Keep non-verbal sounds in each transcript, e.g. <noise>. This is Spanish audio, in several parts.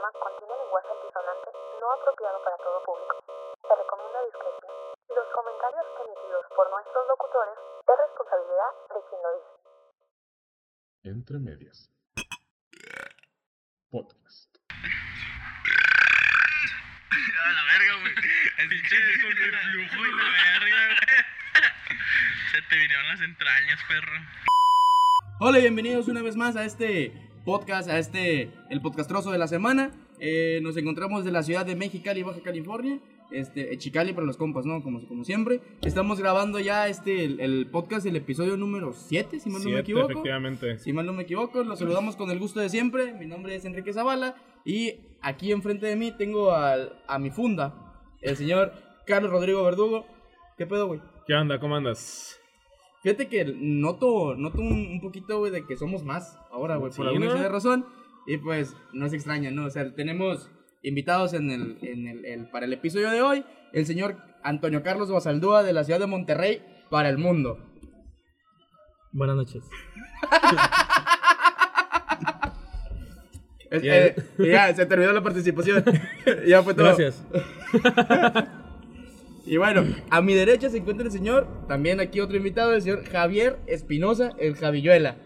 programa contiene lenguaje altisonante no apropiado para todo público. Se recomienda discreción. Los comentarios emitidos por nuestros locutores es responsabilidad de quien lo dice. Entre medias. Podcast. A la verga, güey. El pinche con reflujo y la verga, güey. Se te vinieron las entrañas, perro. Hola y bienvenidos una vez más a este podcast, a este, el podcastroso de la semana. Eh, nos encontramos de la ciudad de Mexicali, Baja California. Este, eh, Chicali para los compas, ¿no? Como, como siempre. Estamos grabando ya este, el, el podcast, el episodio número 7, si mal no me equivoco. efectivamente. Si mal no me equivoco, los saludamos con el gusto de siempre. Mi nombre es Enrique Zavala y aquí enfrente de mí tengo al- a mi funda, el señor Carlos Rodrigo Verdugo. ¿Qué pedo, güey? ¿Qué onda? ¿Cómo andas? Fíjate que noto, noto un, un poquito, güey, de que somos más ahora, güey, por alguna ¿no? razón. Y pues, no se extraña, ¿no? O sea, tenemos invitados en el, en el, el- para el episodio de hoy, el señor Antonio Carlos Basaldúa de la ciudad de Monterrey para el mundo. Buenas noches. <laughs> Es- eh, ya, se terminó la participación. <laughs> ya fue todo. Gracias. <laughs> Y bueno, a mi derecha se encuentra el señor, también aquí otro invitado, el señor Javier Espinosa, el Javilluela.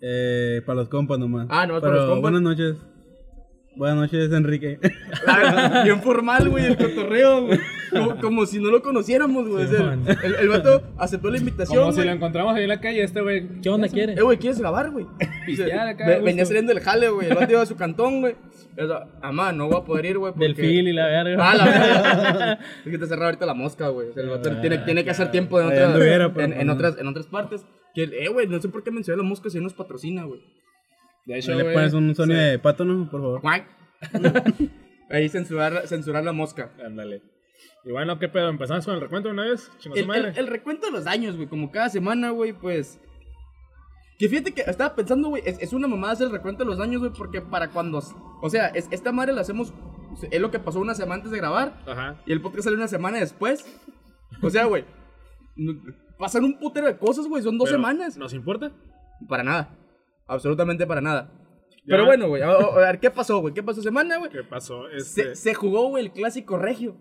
Eh, para los compas nomás. Ah, nomás para los compas. Buenas noches. Buenas noches, Enrique. La <laughs> verdad, Bien formal, güey, el cotorreo, güey. Como, como si no lo conociéramos, güey. O sea, Simón. el, el vato aceptó la invitación, Como si lo encontramos ahí en la calle, este güey. ¿Qué onda quiere? Eh, güey, ¿quieres grabar, güey? Pistear acá, Ve- a gusto. Venía saliendo del jale, güey. El vato iba a su cantón, güey. Amá, no voy a poder ir, güey. Del porque- fil y la verga. Ah, la verdad. <laughs> es que te cerraba ahorita la mosca, güey. O sea, el vato Ah, tiene, tiene que hacer tiempo en otras, anduviera, pero en, pues en no. otras, en otras partes. Que, eh, güey, no sé por qué mencioné la mosca si nos patrocina, güey. De hecho, ¿Le güey, pones un sonido sí. de pato, no? Por favor. <laughs> Ahí censurar, censurar la mosca. Ándale. Y bueno, ¿qué pedo? ¿Empezamos con el recuento una vez? El, madre. el- el recuento de los daños, güey, como cada semana, güey, pues. Que fíjate que estaba pensando, güey, es, es una mamada hacer el recuento de los daños, güey, porque para cuando. O sea, es- esta madre la hacemos. Es lo que pasó una semana antes de grabar. Ajá. Y el podcast sale una semana después. O sea, güey. Pasan un putero de cosas, güey, son dos Pero, semanas. ¿Nos importa? Para nada. Absolutamente para nada. Ya. Pero bueno, güey, a, a ver, ¿qué pasó, güey? ¿Qué pasó semana, güey? ¿Qué pasó? Este... Se, se jugó, güey, el clásico regio.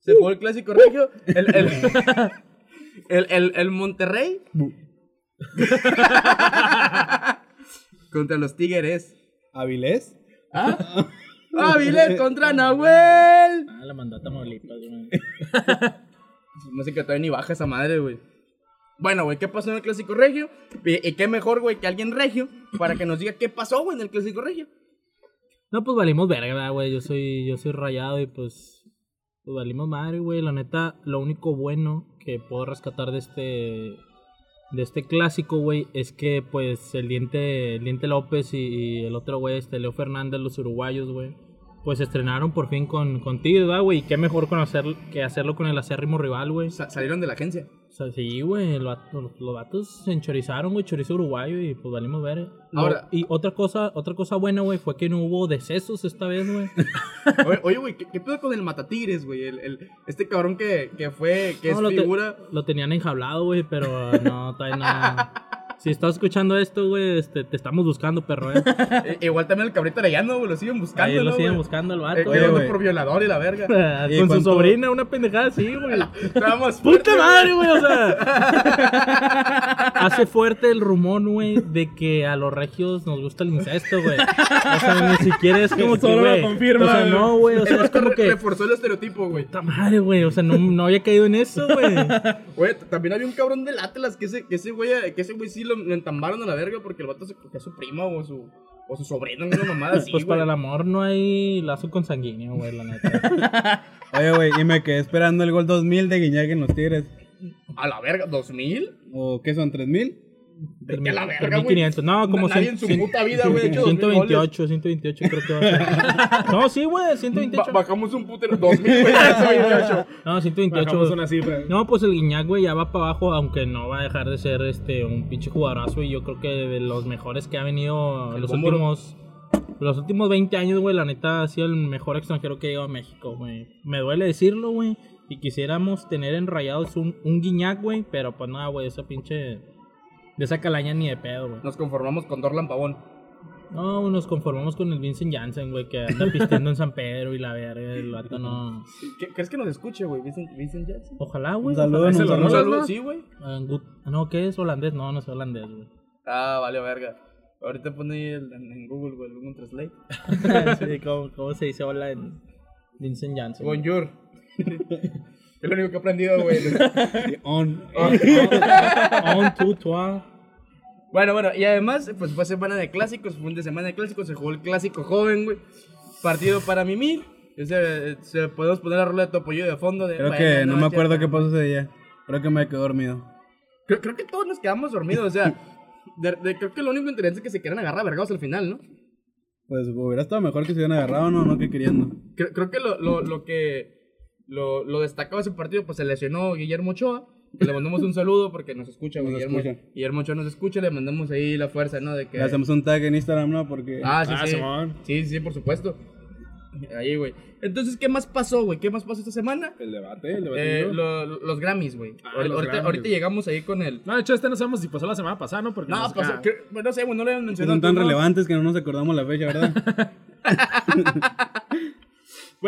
Se jugó el clásico regio. El, el, <laughs> el, el- el Monterrey. <laughs> contra los Tigres. ¿Avilés? ¿Ah? <laughs> Áviles contra Nahuel. Ah, la mandó a Tamaulipas, güey. No sé que todavía ni baja esa madre, güey. Bueno, güey, ¿qué pasó en el clásico regio? Y, y qué mejor, güey, que alguien regio para que nos diga qué pasó, güey, en el clásico regio. No, pues valimos verga, ¿verdad, güey. Yo soy, yo soy rayado y pues. Pues valimos madre, güey. La neta, lo único bueno que puedo rescatar de este. De este clásico, güey, es que pues el diente, el diente López y, y el otro güey, este Leo Fernández, los uruguayos, güey, pues estrenaron por fin con, con Tigres, ¿verdad, güey? Y qué mejor conocer, que hacerlo con el acérrimo rival, güey. Sa- salieron de la agencia. O sea, sí, güey, los, vatos- los vatos se enchorizaron, güey, chorizo uruguayo y pues valimos ver. Lo- Ahora- y otra cosa, otra cosa buena, güey, fue que no hubo decesos esta vez, güey. <laughs> Oye, güey, ¿qué, qué pedo con el Matatigres, güey? El, el- este cabrón que, que fue, que No, lo es te- figura. Lo tenían enjaulado, güey, pero no, todavía no. <laughs> Si estás escuchando esto, güey, este, te estamos buscando, perro, eh. <laughs> Eh, igual también el cabrito Arellano, güey, lo siguen buscando, Ahí lo ¿no, siguen güey? buscando al Eh, vato. güey. por violador y la verga. <laughs> ¿Y Con su sobrina, una pendejada así, <laughs> güey. Fuerte, ¡Puta madre, güey! O sea, hace fuerte el rumor, güey, de que a los regios nos gusta el incesto, güey. O sea, ni siquiera es como que, Solo lo güey. confirma, O sea, no, güey. O sea, es como que. reforzó el estereotipo, güey. Puta madre, güey. O sea, no, no había caído en eso, güey. Güey, también había un cabrón del Atlas que ese, que ese güey, que ese güey sí lo, lo entambaron a la verga porque el vato se cogía a su prima o su, o su sobrino, una mamada <laughs> así, Pues güey. para el amor no hay lazo consanguíneo, güey, la neta. <laughs> Oye, güey, y me quedé esperando el gol 2000 de Guiñac en los Tigres. A la verga, ¿dos mil? ¿O qué son, 3000? A la verga, güey. 3500. No, como Na- Nadie en su cien- puta vida, güey, ha hecho 2000 goles. 128, 128 creo que va a ser. <laughs> No, sí, güey, Ba- 128. bajamos un putero, dos mil, güey, <laughs> 128. No, 128. Bajamos una cifra. No, pues el Guiñac, güey, ya va para abajo, aunque no va a dejar de ser este un pinche jugadorazo y yo creo que de los mejores que ha venido El los Bómboro. últimos los últimos 20 años, güey, la neta ha sido el mejor extranjero que ha llegado a México, güey. Me duele decirlo, güey, y quisiéramos tener en Rayados un, un Guiñac, güey, pero pues nada, güey, esa pinche de esa calaña ni de pedo, güey. Nos conformamos con Dorlan Pavón. No, nos conformamos con el Vincent Janssen, güey, que anda pisteando en San Pedro y la verga. El vato no. ¿Qué- ¿Crees que nos escuche, güey? Vincent, Vincent Jackson. Ojalá, güey. Un saludo, ojalá. un saludo. Sí, güey. Ah, ah, No, ¿qué es holandés? No, no es holandés, güey. Ah, vale, verga. Ahorita pone ahí el- en, en Google, güey, Google Translate. <laughs> sí, ¿cómo, cómo se dice hola en Vincent Janssen? Bonjour. <laughs> es lo único que he aprendido, güey. <laughs> On. On, two, trois. bueno, bueno, y además, pues fue semana de clásicos, fue un de semana de clásicos, se jugó el clásico joven, güey. Partido para mimir. O sea, se, podemos poner la rola de Topoyo de fondo. De, Creo que no me acuerdo qué pasó ese día. Creo que me quedé dormido. Creo, creo que todos nos quedamos dormidos, o sea, de- de- creo que lo único interesante es que se quieran agarrar vergados al final, ¿no? Pues hubiera estado mejor que se hubieran agarrado, no, no que queriendo. Creo, creo que lo, lo, lo que lo, lo destacado de ese partido, pues se lesionó Guillermo Ochoa. le mandamos un saludo porque nos escucha, Nos Guillermo, escucha. Guillermo Ochoa nos escucha, le mandamos ahí la fuerza, ¿no? De que... Le hacemos un tag en Instagram, ¿no? Porque. Ah, sí, Ah, sí. Simón. Sí, sí, por supuesto. Ahí, güey. Entonces, ¿qué más pasó, güey? ¿Qué más pasó esta semana? El debate, el debate. Eh, lo- lo- los Grammys, güey. Ah, Ahorita- ahorita, Grammys. ahorita llegamos ahí con el... No, de hecho, este no sabemos si pasó la semana pasada, ¿no? Porque No, nos- pasó, ah, que- no sé, güey, no le habían mencionado. son tan relevantes que no nos acordamos la fecha, ¿verdad? <laughs> <laughs>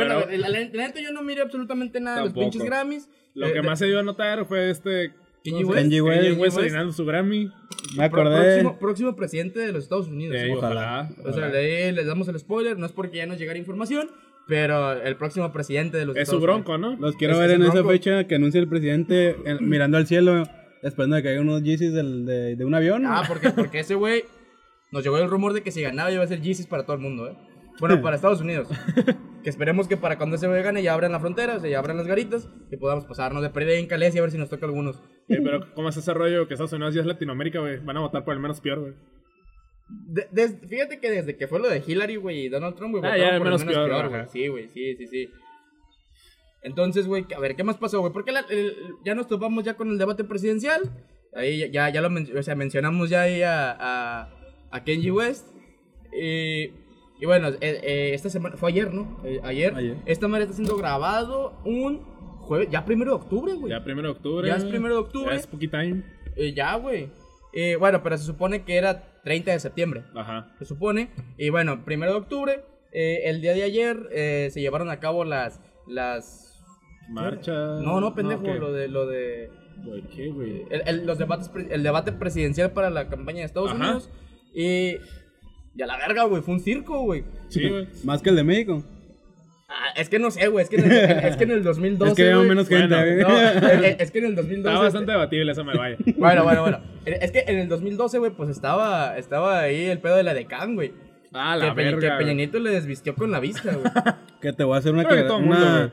Bueno, Pero- la, la- la neta yo no miré absolutamente nada de los pinches Grammys. Lo Eh, que de- más se dio a notar fue este. Kanye ¿cómo se West. Kanye West. Orinando su Grammy. Me acordé. Próximo, próximo presidente de los Estados Unidos. Sí. ojalá. O sea, de ahí les damos el spoiler. No es porque ya nos llegara información, pero el próximo presidente de los Es su Estados bronco, Unidos. ¿no? Los quiero ver en esa fecha que anuncie el presidente mirando al cielo, esperando que haya unos Yeezys del- de, de un avión. Ah, porque, porque ese güey nos llegó el rumor de que si ganaba iba a ser Yeezys para todo el mundo, ¿eh? Bueno, <laughs> para Estados Unidos. Que esperemos que para cuando ese güey gane ya abran la frontera, o sea, ya abran las garitas y podamos pasarnos de pérdida en Calés y a ver si nos toca algunos. Pero, ¿cómo es ese rollo que Estados Unidos ya es Latinoamérica, güey? Van a votar por el menos peor, güey. De- des- fíjate que desde que fue lo de Hillary, güey, y Donald Trump, güey, Ah, votaron por menos el menos peor, peor, ajá. güey. Sí, güey, sí, sí, sí. Entonces, güey, a ver, ¿qué más pasó, güey? Porque la- el- ya nos topamos ya con el debate presidencial. Ahí ya- ya, ya lo men- o sea, mencionamos ya ahí a, a, a Kenji West. Y, y bueno, eh, eh, esta semana, fue ayer, ¿no? Eh, ayer. Ayer. Esta madre está siendo grabado un jueves, ya primero de octubre, güey. Ya primero de octubre. Ya es primero de octubre. Ya es Spooky Time. Eh, ya, güey. Eh, bueno, pero se supone que era 30 de septiembre Ajá. se supone. Y bueno, primero de octubre, eh, el día de ayer se llevaron a cabo las. las Marcha. no, no, pendejo, ¿qué? lo de. Lo de ¿qué, güey? el, el- los debates, el debate presidencial para la campaña de Estados Ajá. Unidos. Y. Y a la verga, güey, fue un circo, güey. Sí, güey. <laughs> Más que el de México. Ah, es que no sé, güey, es que en el, es que en el 2012. es que había menos gente. Bueno, güey. no, es, <laughs> es que en el 2012. Está bastante debatible esa me vaya. Bueno, bueno, bueno. Es que en el 2012, güey, pues estaba, estaba ahí el pedo de la Decán, güey. Ah, Que, la Pe- verga. que güey. Peña Nieto le desvistió con la vista, güey. <laughs> Que te voy a hacer una. Que que- mundo, una-.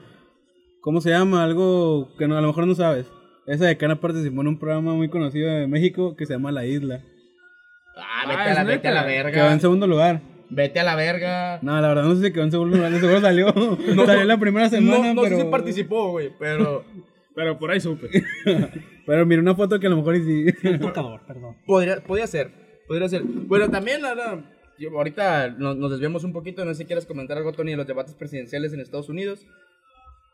¿Cómo se llama? Algo que no, a lo mejor no sabes. Esa de Cana participó en un programa muy conocido de México que se llama La Isla. Ah, Ah, vete, a la, vete a la neta. Quedó en verga. segundo lugar. Vete a la verga. No, la verdad no sé si quedó en segundo lugar. de Seguro salió. <laughs> salió en la primera semana, no, no pero. sé si participó, güey, pero Pero por ahí supe. <laughs> Pero mira una foto que a lo mejor. Tocador, perdón. podría, podría ser. Podría ser. Bueno, también, la yo- ahorita nos, nos desviamos un poquito. No sé si quieres comentar algo, Tony, de los debates presidenciales en Estados Unidos.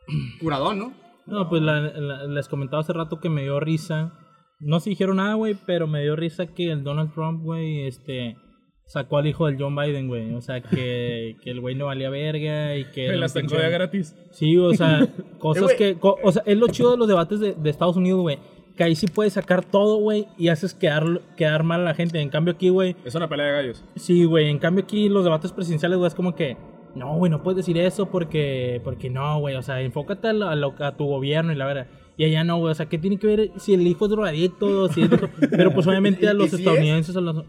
<clears throat> Curadón, ¿no? No, pues la- la- les comentaba hace rato que me dio risa. No se dijeron nada, güey, pero me dio risa que el Donald Trump, güey, este, sacó al hijo del John Biden, güey. O sea, que, <laughs> que el güey no valía verga y que... La sacó ya gratis. Sí, o sea, <laughs> cosas güey. que... co- o sea, es lo chido de los debates de, de Estados Unidos, güey. Que ahí sí puedes sacar todo, güey, y haces quedar, quedar mal a la gente. En cambio aquí, güey, Es una pelea de gallos. Sí, güey. En cambio aquí los debates presidenciales, güey, es como que... No, güey, no puedes decir eso porque... Porque no, güey. O sea, enfócate a, lo- a lo- a tu gobierno y la verdad. Y allá no, güey. O sea, ¿qué tiene que ver si el hijo es drogadicto? Si es <laughs> Pero pues obviamente a ¿Y- y los estadounidenses... A los...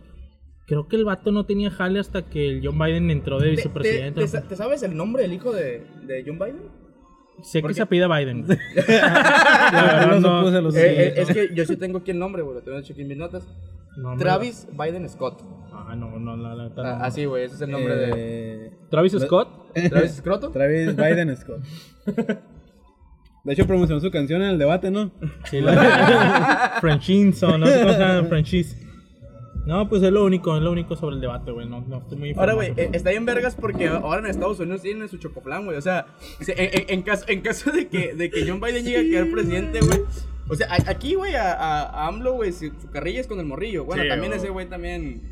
Creo que el vato no tenía jale hasta que el John Biden entró de ¿Te, vicepresidente. te- te sa- te sabes el nombre del hijo de, de John Biden? sé que porque- se apida Biden. <laughs> <laughs> La verdad, no. no supuse los Eh, eh, es que yo sí tengo aquí el nombre, güey. Lo tengo aquí en mis notas. No. Travis Biden Scott. Ah, no, no, la, neta, Ah, no. Así, güey. Ese es el nombre de. Eh, Travis Scott. Travis Scroto. Travis Biden Scott. De hecho, promocionó su canción en el debate, ¿no? Sí, la <laughs> Frenchinson, no sé cómo se llama, Frenchis. No, pues es lo único, es lo único sobre el debate, güey. No, no estoy muy Ahora, güey, eh, está bien vergas porque ahora en Estados Unidos tienen su chocoflan, güey. O sea, en, en- en caso, en caso de que, de que John Biden llegue a quedar presidente, güey. O sea, a- aquí, güey, a, a, a AMLO, güey, su, su carrilla es con el morrillo. Bueno, Sí, también ese güey también.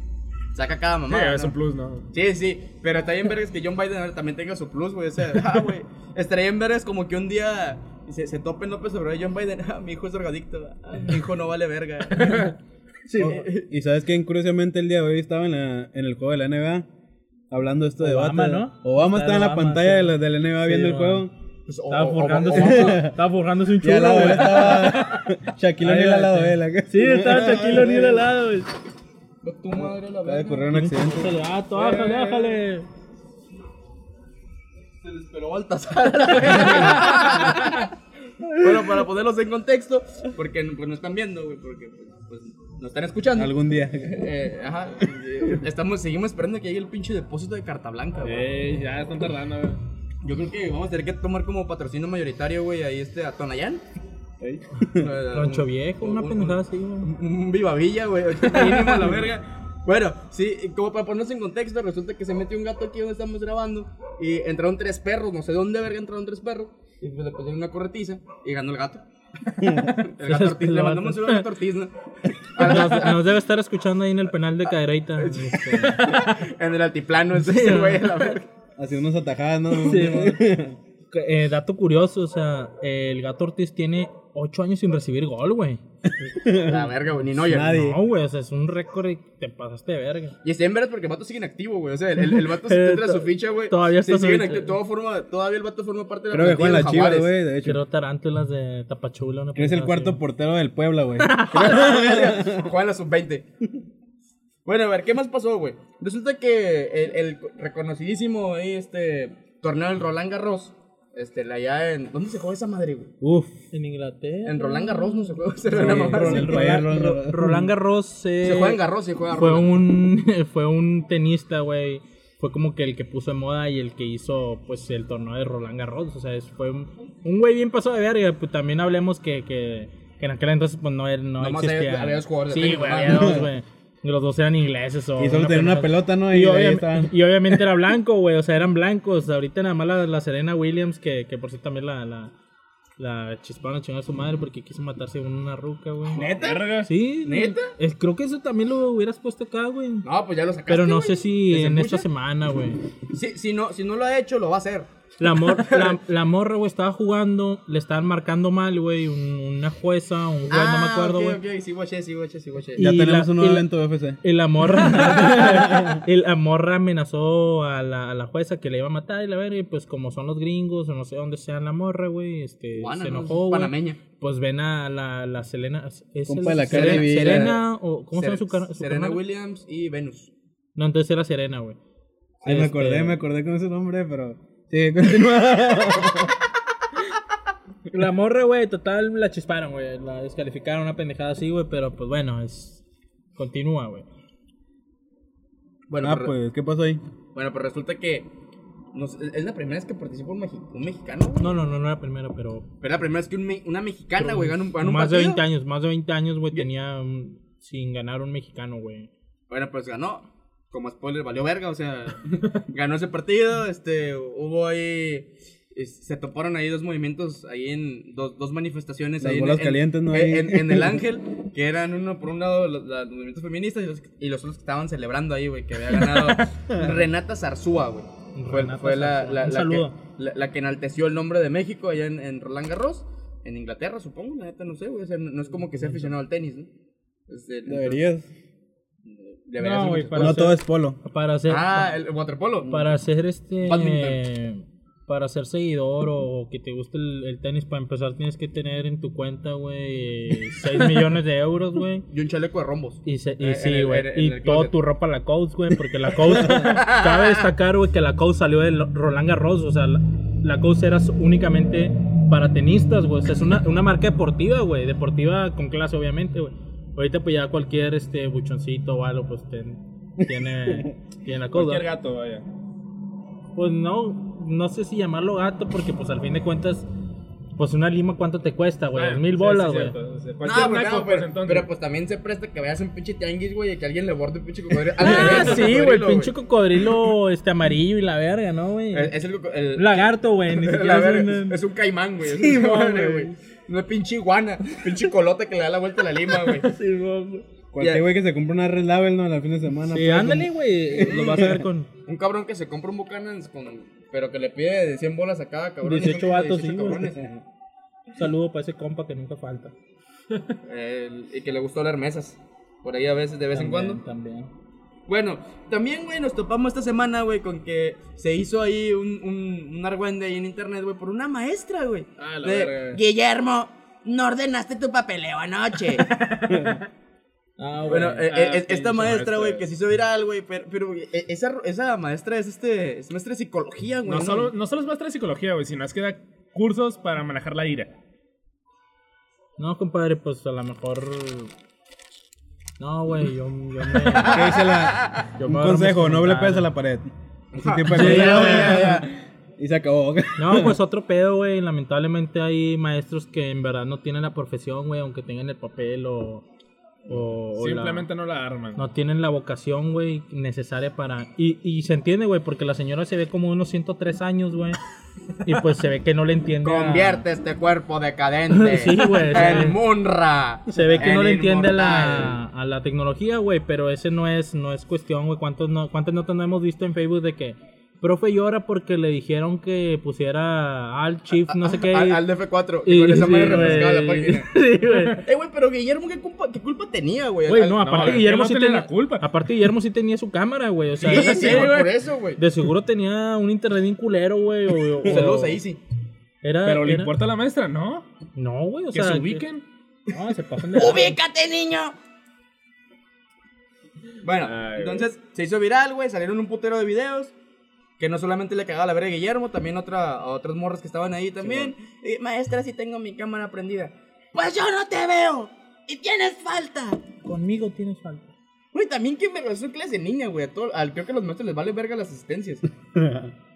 saca cada Sí, mamá. es un plus, ¿no? Sí, sí, pero está bien vergas que John Biden también tenga su plus, güey. O sea, <laughs> ah, güey. Estaría bien vergas como que un día se, se tope López Obrador y John Biden. <laughs> Ah, mi hijo es drogadicto. Ah, mi hijo no vale verga. <laughs> sí. Oh, y sabes quién curiosamente el día de hoy estaba en, la, en el juego de la NBA hablando de esto de Obama, debate. ¿no? Obama Está estaba en la Obama, pantalla sí. de la, de la NBA Sí, viendo el juego. Pues, o- Estaba o- forjándose, estaba forjándose un Y al chulo, lado estaba <laughs> Shaquille O'Neal al lado de él. acá. Sí, estaba Shaquille O'Neal al lado, güey. Tu madre la Acaba de verga. ocurrir un accidente. Bájale, ah, bájale. Se les peló Baltasar. <laughs> bueno, para ponerlos en contexto, porque pues, no están viendo, güey, porque pues, no están escuchando. Algún día. Eh, ajá. eh, Estamos, seguimos esperando que llegue el pinche depósito de carta blanca, güey. Ey, ya están tardando, güey. Yo creo que vamos a tener que tomar como patrocinio mayoritario, güey, ahí este, a Tonayán. Ey. <laughs> Rancho Viejo, una pendejada así, güey. Un, un Viva Villa, güey. Mínimo la verga. Bueno, sí, como para ponernos en contexto, resulta que se metió un gato aquí donde estamos grabando y entraron tres perros, no sé de dónde verga entraron tres perros, y pues le pusieron una corretiza y ganó el gato. <laughs> el gato Ortiz, le mandamos un gato Ortiz, ¿no? <laughs> Nos, nos debe estar escuchando ahí en el penal de Cadereyta. <laughs> Este, en el altiplano, ese ese güey, a la verga. Haciendo unas atajadas, ¿no? Sí, eh, dato curioso, o sea, el gato Ortiz tiene 8 años sin recibir gol, güey. <laughs> La verga, güey, ni no, Nadie. No, güey, o sea, es un récord y te pasaste de verga. Y está en veras porque el vato sigue en activo, güey. O sea, el, el, el vato si te <laughs> entra su ficha, güey. Todavía está sigue en su activo. ficha. Todo forma, todavía el vato forma parte de la Creo que juega en la Chivas, güey, de hecho. Quiero tarántulas de Tapachula. Una es el cuarto así. portero del Puebla, güey. <laughs> Juega en la sub-20. Bueno, a ver, ¿qué más pasó, güey? Resulta que el, el reconocidísimo ahí, este, torneo del Roland Garros, este, la allá en... ¿Dónde se juega esa madre, güey? Uf. En Inglaterra. En Roland Garros no se juega. <laughs> Se, Sí, el Roland, Roland- Ro- Roland Garros eh, Se juega en Garros, se juega fue Roland. un <laughs> fue un tenista, güey. Fue como que el que puso de moda y el que hizo pues el torneo de Roland Garros, o sea, es- fue un un güey bien pasado de verga, pues también hablemos que, que, que en aquel entonces pues no era- no Nomás existía. había- había dos jugadores de Sí, güey, había dos, güey. <laughs> Los dos eran ingleses o Y solo tenía una pendejada. pelota, ¿no? Y, Y, ahí obvia- estaban. y obviamente era <laughs> blanco, güey. O sea, eran blancos. Ahorita nada más la, la Serena Williams, que, que por cierto también la, la, la chisparon a chingar a su madre porque quiso matarse con una ruca, güey. ¿Neta? Sí. ¿Neta? es- creo que eso también lo hubieras puesto acá, güey. No, pues ya lo sacaste, Pero no sé si ¿Desde en esta semana, güey. Si, si, no, si no lo ha hecho, lo va a hacer. La, mor <laughs> la, la morra, güey, estaba jugando, le estaban marcando mal, güey, un- una jueza, un juez, no me acuerdo, ok, güey. sí, sí, sí. Ya Y tenemos la- un nuevo y la- evento de UFC. Y la morra, <laughs> <laughs> y la morra amenazó a la, a la jueza que le iba a matar y la verga, y pues como son los gringos o no sé dónde sean la morra, güey, este, Juana, se ¿no? enojó, güey. Panameña. Pues ven a la, la Selena, ¿es Compa el- de la Serena, Serena o cómo se llama su, su Serena? Williams y Venus. No, entonces era Serena, güey. Sí, me Este, acordé, me acordé con ese nombre, pero. Sí, continúa. <laughs> La morra, güey, total la chisparon, güey, la descalificaron una pendejada así, güey, pero pues bueno, es continúa, güey. Bueno, ah, pero, pues, ¿qué pasó ahí? bueno, pues resulta que no sé, es la primera vez que participa un, mexi- un mexicano. güey. No, no, no, no era primero, pero Pero es la primera vez que un me- una mexicana, güey, gana un, gana un más de partido. 20 años, más de 20 años, güey, tenía sin ganar un mexicano, güey. Bueno, pues ganó. Como spoiler, valió verga, o sea, <laughs> ganó ese partido. Este, hubo ahí. es- Se toparon ahí dos movimientos, ahí en dos, dos manifestaciones. Las ahí en- bolas en, calientes, ¿no? En, Ahí. en- en el <laughs> Ángel, que eran uno por un lado los, los movimientos feministas y los, y los otros que estaban celebrando ahí, güey, que había ganado <laughs> Renata Zarzúa, güey. Fue, la, la, que, la, que enalteció el nombre de México allá en, Roland Garros, en Inglaterra, supongo, la neta no sé, güey. O sea, no, no es como que sea aficionado al tenis, ¿no? Este, Deberías. Debería No, güey, para No hacer- todo es polo. Para hacer, Ah, el waterpolo. para hacer este, Badminton. para ser seguidor o que te guste el, el tenis, para empezar tienes que tener en tu cuenta, güey, <laughs> 6 millones de euros, güey. Y un chaleco de rombos. Y, se- y Eh, sí, güey. Y toda tu ropa la Coach, güey. Porque la Coach. <laughs> cabe destacar, güey, que la Coach salió de Roland Garros. O sea, la, la Coach era únicamente para tenistas, güey. O sea, es una, una marca deportiva, güey. Deportiva con clase, obviamente, güey. Ahorita, pues ya cualquier este buchoncito o algo, pues ten- tiene, <laughs> tiene la Coach. Cualquier gato, vaya. Pues no, no sé si llamarlo gato, porque pues al fin de cuentas, pues una lima, ¿cuánto te cuesta, güey? Ah, mil sí, bolas, güey. sí. No, Cualquier pues, naco, pues, pero, entonces. pero, pues también se presta que vayas en pinche tianguis, güey, y que alguien le borde un pinche cocodrilo. Ah, <laughs> sí, güey, el pinche cocodrilo este amarillo y la verga, ¿no, güey? Es, es el, el- Un lagarto, güey, ni <laughs> la siquiera es es un caimán, güey. Sí, güey. Güey. Una pinche iguana, pinche colota que le da la vuelta a la lima, güey. <laughs> Sí, güey. Cualquier güey que se compra una Red Label, ¿no? Al fin de semana. Sí, ándale, güey. Lo vas a ver con Un cabrón que se compra un Buchanan's con. Pero que le pide de 100 bolas a cada cabrón. y 18 son vatos, sí, 18 güey. cabrones. Un saludo para ese compa que nunca falta. El- y que le gustó leer mesas. Por ahí a veces, de vez en cuando. También. Bueno, también, güey, nos topamos esta semana, güey, con que se hizo ahí un, un, un argüende ahí en internet, güey, por una maestra, güey. Ah, la De, verga. Guillermo, no ordenaste tu papeleo anoche. <laughs> Ah, bueno, güey. eh, Ah, eh, esta maestra, güey, que se hizo viral, güey, pero, pero eh, esa, esa maestra es este, es maestra de psicología, güey. No solo, no solo es maestra de psicología, güey, sino es que da cursos para manejar la ira. No, compadre, pues a lo mejor. No, güey, yo, yo me. <laughs> ¿Qué dice la.? Yo un consejo, no le pegues a la pared. Ese tipo de Sí, cosas. ya, ya, ya. Y se acabó. No, pues otro pedo, güey. Lamentablemente hay maestros que en verdad no tienen la profesión, güey, aunque tengan el papel o. o- o la- Simplemente no la arman. No tienen la vocación, güey, necesaria para... Y, y se entiende, güey, porque la señora se ve como unos 103 años, güey. <laughs> Y pues se ve que no le entiende. a- Convierte este cuerpo decadente <laughs> Sí, en Munra. Se ve que no le entiende a la, a la tecnología, güey, pero ese no es, no es cuestión, güey. ¿Cuántos no, ¿Cuántas notas no hemos visto en Facebook de que profe llora porque le dijeron que pusiera al shift, no sé qué? Al, al DF4. Y, y- con esa sí, madre refrescaba la página. <laughs> Sí, güey. Eh, güey, pero Guillermo, ¿qué culpa, qué culpa tenía, güey? No, aparte que Guillermo sí tenía la culpa. Aparte Guillermo sí tenía su cámara, güey. O sea, Sí, de <laughs> sí, seguro- güey, por eso, güey. de seguro tenía un internet bien culero, güey. o- o- Saludos a Easy. Era, Pero le era- importa a la maestra, ¿no? No, güey, o que sea. se ubiquen. No, se pasan de. <laughs> ¡Ubícate, niño! Bueno, Ay, entonces se hizo viral, güey. Salieron un putero de videos. Que no solamente le cagaba la verga a Guillermo, también otra, a otras morras que estaban ahí también. Y, Maestra, sí tengo mi cámara prendida. Pues yo no te veo. Y tienes falta. Conmigo tienes falta. Güey, también que me clase de niña, güey. A todo- al- creo que a los maestros les vale verga las asistencias. <laughs>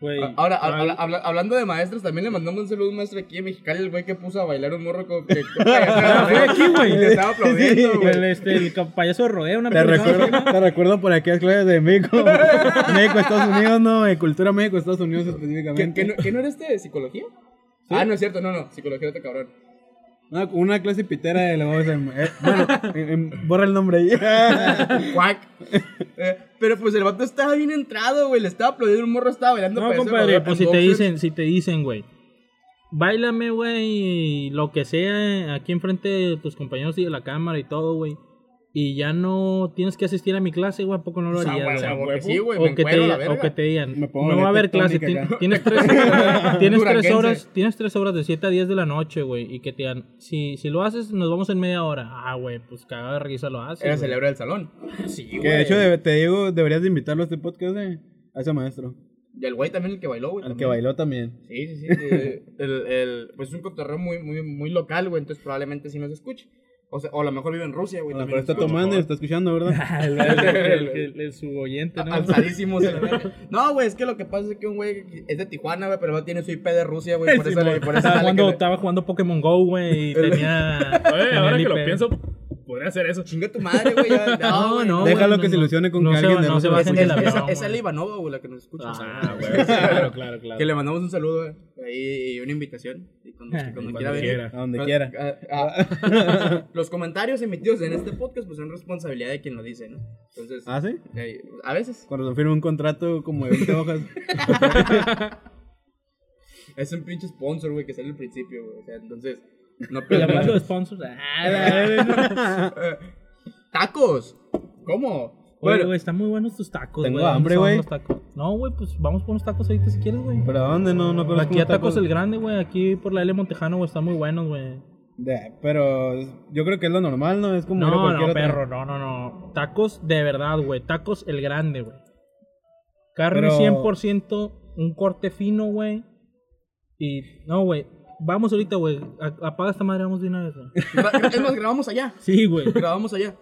Güey. Ahora, habla- habla- hablando de maestros, también le mandamos un saludo a un maestro aquí en Mexicali, el güey que puso a bailar un morro con que <laughs> fue aquí, güey. Le estaba aplaudiendo, güey. El, este, el payaso de rodeo, una Te persona. recuerdo, te recuerdo por aquellas clases de México. <laughs> México, Estados Unidos, no, de cultura México, Estados Unidos ¿Que, específicamente. que no, que no era este de psicología? Ah, no es cierto, no, no, psicología de cabrón. Una, una clase pitera de la vamos a- eh, Bueno, en- en- borra el nombre ahí. <laughs> Cuac. Eh, pero pues el vato estaba bien entrado, güey. Le estaba aplaudiendo, un morro estaba bailando No, de compadre, pues si te dicen, si te dicen, güey. Báilame, güey, lo que sea, aquí enfrente de tus compañeros y de la cámara y todo, güey. Y ya no tienes que asistir a mi clase, güey, ¿a poco no lo O sea, harías, güey, güey? o sea, sí, güey, O que, te, digan- o que te digan, no va a haber clase, tienes tres, <laughs> tienes tres horas, tienes tres horas de 7 a 10 de la noche, güey, y que te digan, si, si lo haces, nos vamos en media hora. Ah, güey, pues cagada de risa lo haces. Era el cerebro del salón. Sí, Que güey. de hecho, de- te digo, deberías de invitarlo a este podcast, eh, a ese maestro. Y el güey también el que bailó, güey. Al que bailó también. Sí, sí, sí. el, el, pues es un cotorreo muy, muy, muy local, güey. Entonces probablemente sí nos escuche. O sea, o a lo mejor vive en Rusia, güey. A lo también mejor está tomando y está escuchando, ¿verdad? <laughs> el, el- el- el- el- su oyente, ¿no? La verga. <laughs> No, güey, es que lo que pasa es que un güey es de Tijuana, güey, pero no tiene su IP de Rusia, güey. <laughs> Por eso, le- por eso estaba, jugando, que estaba jugando Pokémon Go, güey, y tenía... Oye, tenía ahora que lo pienso, podría hacer eso. Chinga tu madre, güey. ya- <laughs> No, No, no, Déjalo güey, que se ilusione con que se alguien va- de no se lo bajen escuche. del Es- avión, esa, esa es la güey. Ivanova, güey, la que nos escucha. Ah, güey. Claro, claro, claro. Que le mandamos un saludo, güey. Ahí y una invitación. Y cuando, Cuando quiera venir. A donde Pues, quiera. ah, ah, <laughs> los comentarios emitidos en este podcast pues son responsabilidad de quien lo dice, ¿no? Entonces, ¿Ah, sí? eh, a veces Cuando se firma un contrato como de 20 hojas. <laughs> es un pinche sponsor, güey, que sale al principio, güey. O sea, entonces, no de sponsors... ah, verga. ¡Tacos! ¿Cómo? Oye, Bueno, güey, están muy buenos tus tacos, Tengo güey. ¿Dónde hambre, güey. No, güey, pues vamos por unos tacos ahorita si quieres, güey. ¿Pero a dónde? No, no conozco Aquí a Tacos el Grande, güey. Aquí por la L Montejano, güey, están muy buenos, güey. Pero yo creo que es lo normal, ¿no? Es como No, no, perro, no, no, no. Tacos de verdad, güey. Tacos el Grande, güey. Carne Pero- 100%, un corte fino, güey. Y, no, güey. Vamos ahorita, güey. Apaga esta madre, vamos de una vez, güey. es más, grabamos allá. Sí, güey. Grabamos allá.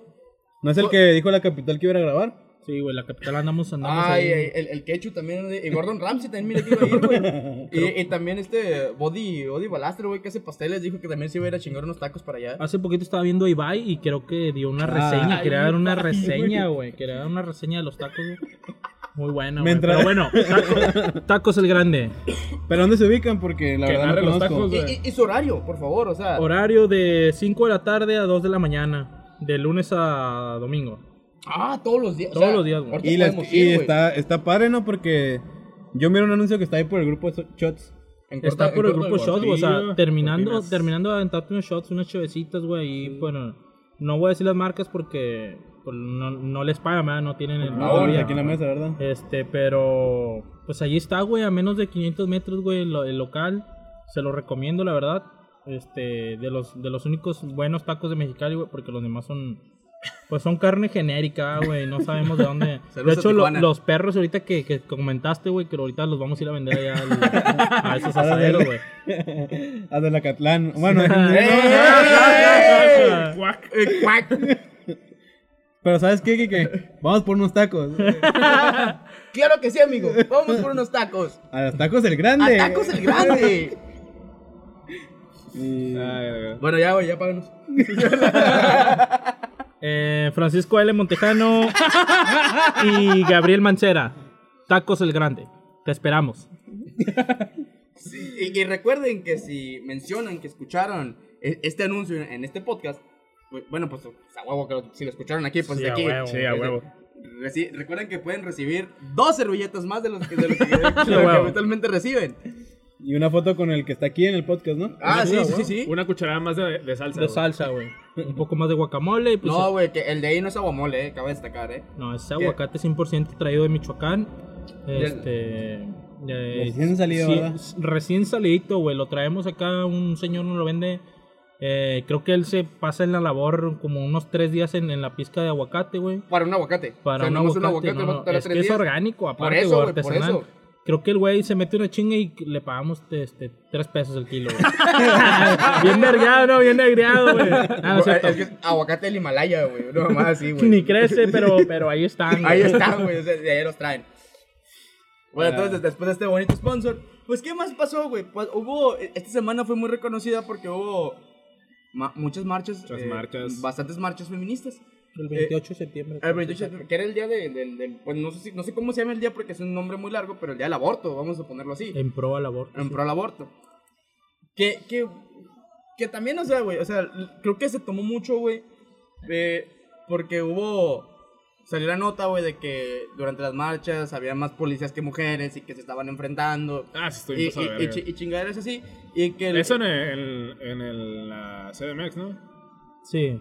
¿No es el que dijo la capital que iba a grabar? Sí, güey, la capital andamos, andamos Ay, ahí. ay, el, el Quechu también, y Gordon Ramsay también, mira que iba a ir, güey. <laughs> Y, y también este Body, Body Balastro, güey, que hace pasteles, dijo que también se iba a ir a chingar unos tacos para allá. Hace poquito estaba viendo a Ibai y creo que dio una reseña. Quería dar una reseña, güey. Quería dar una reseña de los tacos, güey. Muy. Mientras- Pero bueno, taco- tacos el grande. ¿Pero dónde se ubican? Porque la Que verdad no los tacos, Y, y- y su horario, por favor, o sea. Horario de 5 de la tarde a 2 de la mañana. De lunes a domingo. Ah, todos los días. o Todos sea, los días, güey. Y, está, está padre, ¿no? Porque yo miro un anuncio que está ahí por el grupo So- Shots. Corta- Está por el grupo shots, güey. O sea, terminando, terminando de aventarte unos shots, unas chevecitas, güey. Y bueno, no voy a decir las marcas porque pues, no, no les pagan, ¿verdad? No tienen el. No, todavía. aquí en la mesa, ¿verdad? Este, pero pues allí está, güey, a menos de 500 metros, güey, el, el local. Se lo recomiendo, la verdad. Este, de los, de los únicos buenos tacos de Mexicali, güey, porque los demás son, pues son carne genérica, güey, no sabemos de dónde. de hecho, lo- los perros ahorita que, que comentaste, güey, que ahorita los vamos a ir a vender allá al- a esos asaderos, güey. A de la Catlán. Bueno, Cuac. Pero ¿sabes qué, Kike? Vamos por unos tacos. <laughs> Claro que sí, amigo. Vamos por unos tacos. A los tacos el A grande. tacos el grande. <laughs> Y- Ay, ay, ay. bueno, ya, güey, ya páganos. <laughs> Eh, Francisco L. Montejano y Gabriel Mancera. Tacos el Grande. Te esperamos. Sí, y, y recuerden que si mencionan que escucharon e- este anuncio en este podcast, bueno, pues a huevo que lo- si lo escucharon aquí, pues Sí, de a aquí. huevo. Sí, a huevo. Reci- recuerden que pueden recibir dos servilletas más de los que, de los que, de <laughs> los que huevo. habitualmente reciben. Y una foto con el que está aquí en el podcast, ¿no? Ah, sí, sí, sí, sí. Una cucharada más de, de salsa. De güey. salsa, güey. Un poco más de guacamole y pues... No, güey, que el de ahí no es aguamole, eh, cabe destacar, eh. No, ese aguacate 100% traído de Michoacán. Este. eh, Recién salido, sí, Recién salidito, güey. Lo traemos acá, un señor nos lo vende. Eh, creo que él se pasa en la labor como unos tres días en, en la pizca de aguacate, güey. Para un aguacate. Para O sea, un aguacate, no, no, estar es tres que es orgánico, aparte, eso, güey, güey, por artesanal. eso. Creo que el güey se mete una chinga y le pagamos este, tres pesos el kilo, güey. <laughs> Bien vergado, ¿no? Bien negreado, güey. <laughs> Ah, no es cierto. es que es aguacate del Himalaya, güey. No más así, güey. Ni crece, pero, pero ahí están. Ahí güey. están, güey. o sea, de ahí los traen. Bueno, entonces, después de este bonito sponsor, pues, ¿qué más pasó, güey? Pues hubo. Esta semana fue muy reconocida porque hubo ma- muchas marchas. Muchas eh, marchas. Bastantes marchas feministas. El 28 de septiembre. El 28 de septiembre, que era el día de- del. del- pues no sé, si- no sé cómo se llama el día porque es un nombre muy largo, pero el día del aborto, vamos a ponerlo así. En pro al aborto. en pro al aborto. Que, que, que también, o sea, güey, o sea, creo que se tomó mucho, güey, eh, porque hubo, salió la nota, güey, de que durante las marchas había más policías que mujeres y que se estaban enfrentando. Ah, sí, estoy Y, y, y, chingaderas así. Y que el- Eso en el, en el la CDMX, ¿no? Sí.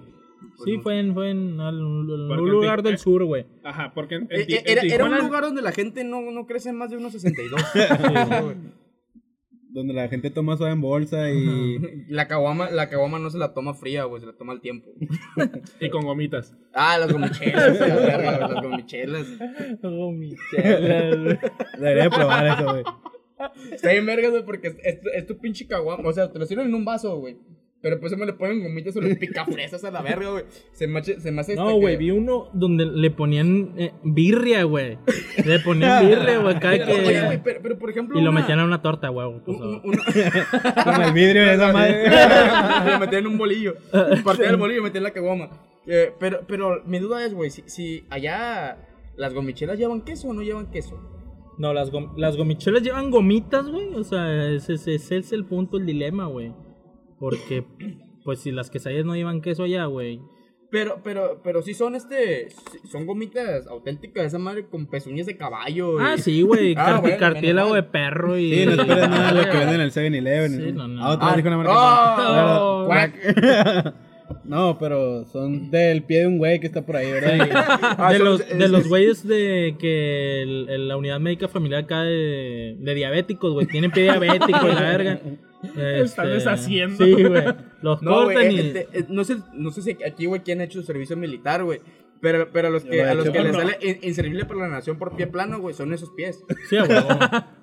Sí, fue en, fue en un lugar del sur, güey. Ajá, porque en, eh, en eh, en era, era un lugar donde la gente no, no crece más de unos 62. <laughs> Donde la gente toma soda en bolsa y... <laughs> la caguama, la caguama no se la toma fría, güey, se la toma al tiempo. <laughs> Y con gomitas. Ah, las gomichelas, las gomichelas. Oh, Michelle. <laughs> Debería probar eso, güey. Está bien vergas, güey, porque es, es, es tu pinche caguama. O sea, te lo sirven en un vaso, güey. Pero pues se me le ponen gomitas o le <laughs> pica fresas a la verga, güey. Se me, hace- se me hace No, güey, que- vi uno donde le ponían eh, birria, güey. Le ponían <laughs> birria, güey, cada Oye, güey, pero, pero por ejemplo. Y lo metían en una torta, güey. pues, un- un- una- <laughs> Con el vidrio de esa madre. lo metían en un bolillo. Partía del bolillo y metía en la caguama. Eh, pero, pero mi duda es, güey, si, si allá las gomichelas llevan queso o no llevan queso. No, las, gom- las gomichelas llevan gomitas, güey. O sea, ese, ese- ese es el punto, el dilema, güey. Porque, pues, si las quesadillas no llevan queso allá, güey. Pero, pero, pero sí son este. Son gomitas auténticas, esa madre con pezuñas de caballo. y- Ah, sí, <laughs> güey. Ah, bueno, cartílago de perro y... Sí, no esperes nada de lo que venden en el 7-Eleven. Sí, no, no. Ah, otra vez Ah, dijo una marca. oh, Claro. <laughs> No, pero son del pie de un güey que está por ahí, ¿verdad? Ah, de son- los, es- de los es- güeyes de que el- el- la unidad médica familiar acá de, de diabéticos, güey. Tienen pie diabético y la verga. Están Este, deshaciendo. Sí, güey. Los No, güey, cortan y... este, eh, no, sé, no sé si aquí, güey, quién ha hecho servicio militar, güey. Pero, pero a los que, a los que les sale in- inservible para la nación por pie plano, güey, son esos pies. Sí, huevo.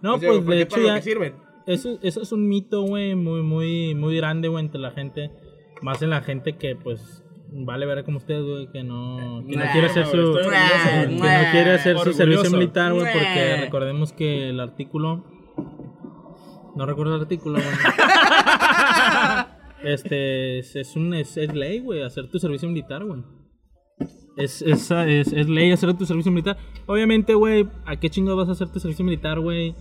No, O sea, pues de hecho para lo ya... que sirven. Eso, eso es un mito, güey, muy, muy, muy grande, güey, entre la gente. Más en la gente que, pues, vale ver como ustedes, güey, que no, que no quiere hacer su... que no quiere hacer su servicio militar, güey, porque recordemos que el artículo... No recuerdo el artículo, güey. <laughs> Este, es, es un, es, es ley, güey, hacer tu servicio militar, güey. Es, es, es, es ley hacer tu servicio militar. Obviamente, güey, ¿a qué chingo vas a hacer tu servicio militar, güey?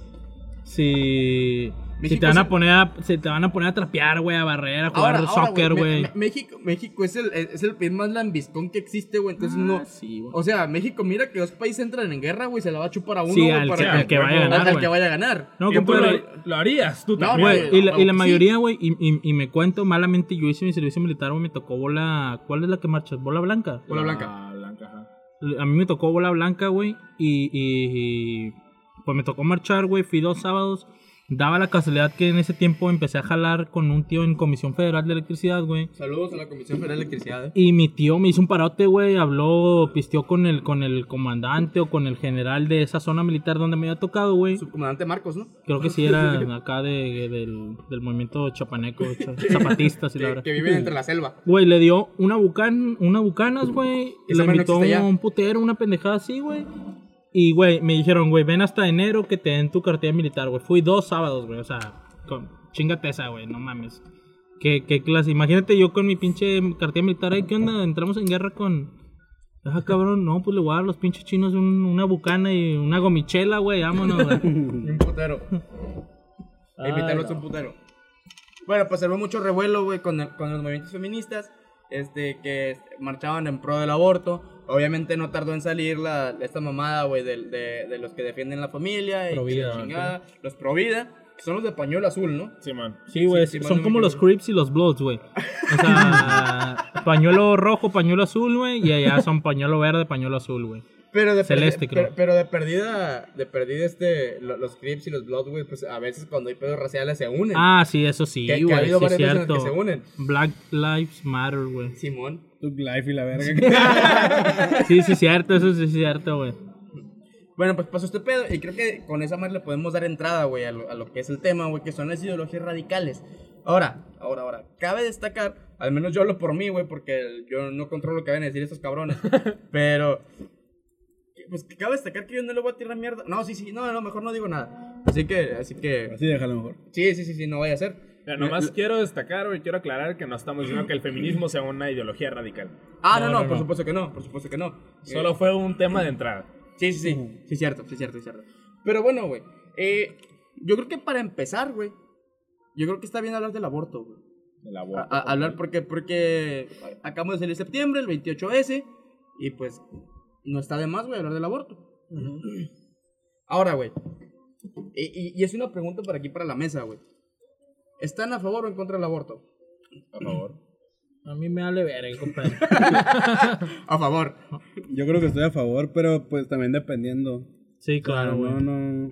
Si Si te van a poner a, se te van a poner a trapear, güey, a barrer, a jugar Ahora, soccer, güey. México, México es el, es el país más lambiscón que existe, güey. Entonces Ah, no. sí, güey. o sea, México, mira que dos países entran en guerra, güey. Se la va a chupar a uno, Sí, al, para que, al que vaya a ganar, al que vaya a ganar. No, compadre. lo, lo harías, tú No, también. Y la, y la Sí. mayoría, güey, y, y, y me cuento malamente, yo hice mi servicio militar, güey, me tocó bola. ¿Cuál es la que marchas? ¿Bola blanca? Bola blanca. Ah, blanca, ajá. A mí me tocó bola blanca, güey, y, y, y, Pues me tocó marchar, güey, fui dos sábados. Daba la casualidad que en ese tiempo empecé a jalar con un tío en Comisión Federal de Electricidad, güey. Saludos a la Comisión Federal de Electricidad. eh. Y mi tío me hizo un parote, güey, habló, pisteó con el, con el comandante o con el general de esa zona militar donde me había tocado, güey. Subcomandante Marcos, ¿no? Creo que sí era <laughs> acá de, del, del movimiento chapaneco, cha- zapatistas y la verdad. que viven entre la selva. Güey, le dio una bucan, una bucanas, güey. Le no invitó ya. un putero, una pendejada así, güey. Y, güey, me dijeron, güey, ven hasta enero que te den tu cartilla militar, güey. Fui dos sábados, güey. O sea, con, chingate esa, güey, no mames. ¿Qué, qué clase? Imagínate yo con mi pinche cartilla militar. Ay, ¿qué onda? Entramos en guerra con... Ah, cabrón, no, pues le voy a dar a los pinches chinos un- una bucana y una gomichela, güey. Vámonos, güey. <laughs> Un putero. Ay, Invitarlos a no. un putero. Bueno, pues se ve mucho revuelo, güey, con, el- con los movimientos feministas. Este, que marchaban en pro del aborto. Obviamente no tardó en salir la, esta mamada, güey, de, de, de los que defienden la familia y Provida, la chingada. Los pro vida, que son los de pañuelo azul, ¿no? Sí, man. Sí, güey, sí, son como los. Crips y los Bloods, güey. O sea, <laughs> pañuelo rojo, pañuelo azul, güey, y allá son pañuelo verde, pañuelo azul, güey. Pero de Celeste, creo. Pero, pero de perdida, de perdida este, lo- los Crips y los Bloods, güey, pues a veces cuando hay pedos raciales se unen. Ah, sí, eso sí, Que- que ha güey, habido sí es varias veces en que se unen. Black Lives Matter, güey. Simón. Tug Life y la verga. <laughs> Sí, sí es cierto, eso sí es cierto, güey. Bueno, pues pasó este pedo y creo que con esa madre le podemos dar entrada, güey, a lo, a lo que es el tema, güey, que son las ideologías radicales. Ahora, ahora, ahora, cabe destacar, al menos yo hablo por mí, güey, porque yo no controlo lo que van a decir estos cabrones, <laughs> pero, pues que cabe destacar que yo no le voy a tirar mierda. No, sí, sí, no, no, mejor no digo nada. Así que, así que, Así déjalo mejor. sí, sí, sí, sí, no vaya a ser. Pero nomás quiero destacar, güey, quiero aclarar que no estamos diciendo que el feminismo sea una ideología radical. Ah, no, No, no, no, por no. supuesto que no, por supuesto que no. Solo fue un tema de entrada. Sí, sí, sí. Sí, cierto, sí, cierto, sí, cierto. Pero bueno, güey. eh, yo creo que para empezar, güey. Yo creo que está bien hablar del aborto, güey. El A- aborto. a- hablar porque, porque acabamos de salir septiembre, el 28S. Y pues no está de más, güey, hablar del aborto. Ahora, güey. Y, y- y es una pregunta para aquí, para la mesa, güey. ¿Están a favor o en contra del aborto? Por favor. A mí me vale verga, compadre. <laughs> A favor. Yo creo que estoy a favor, pero pues también dependiendo. Sí, claro, güey. no, no.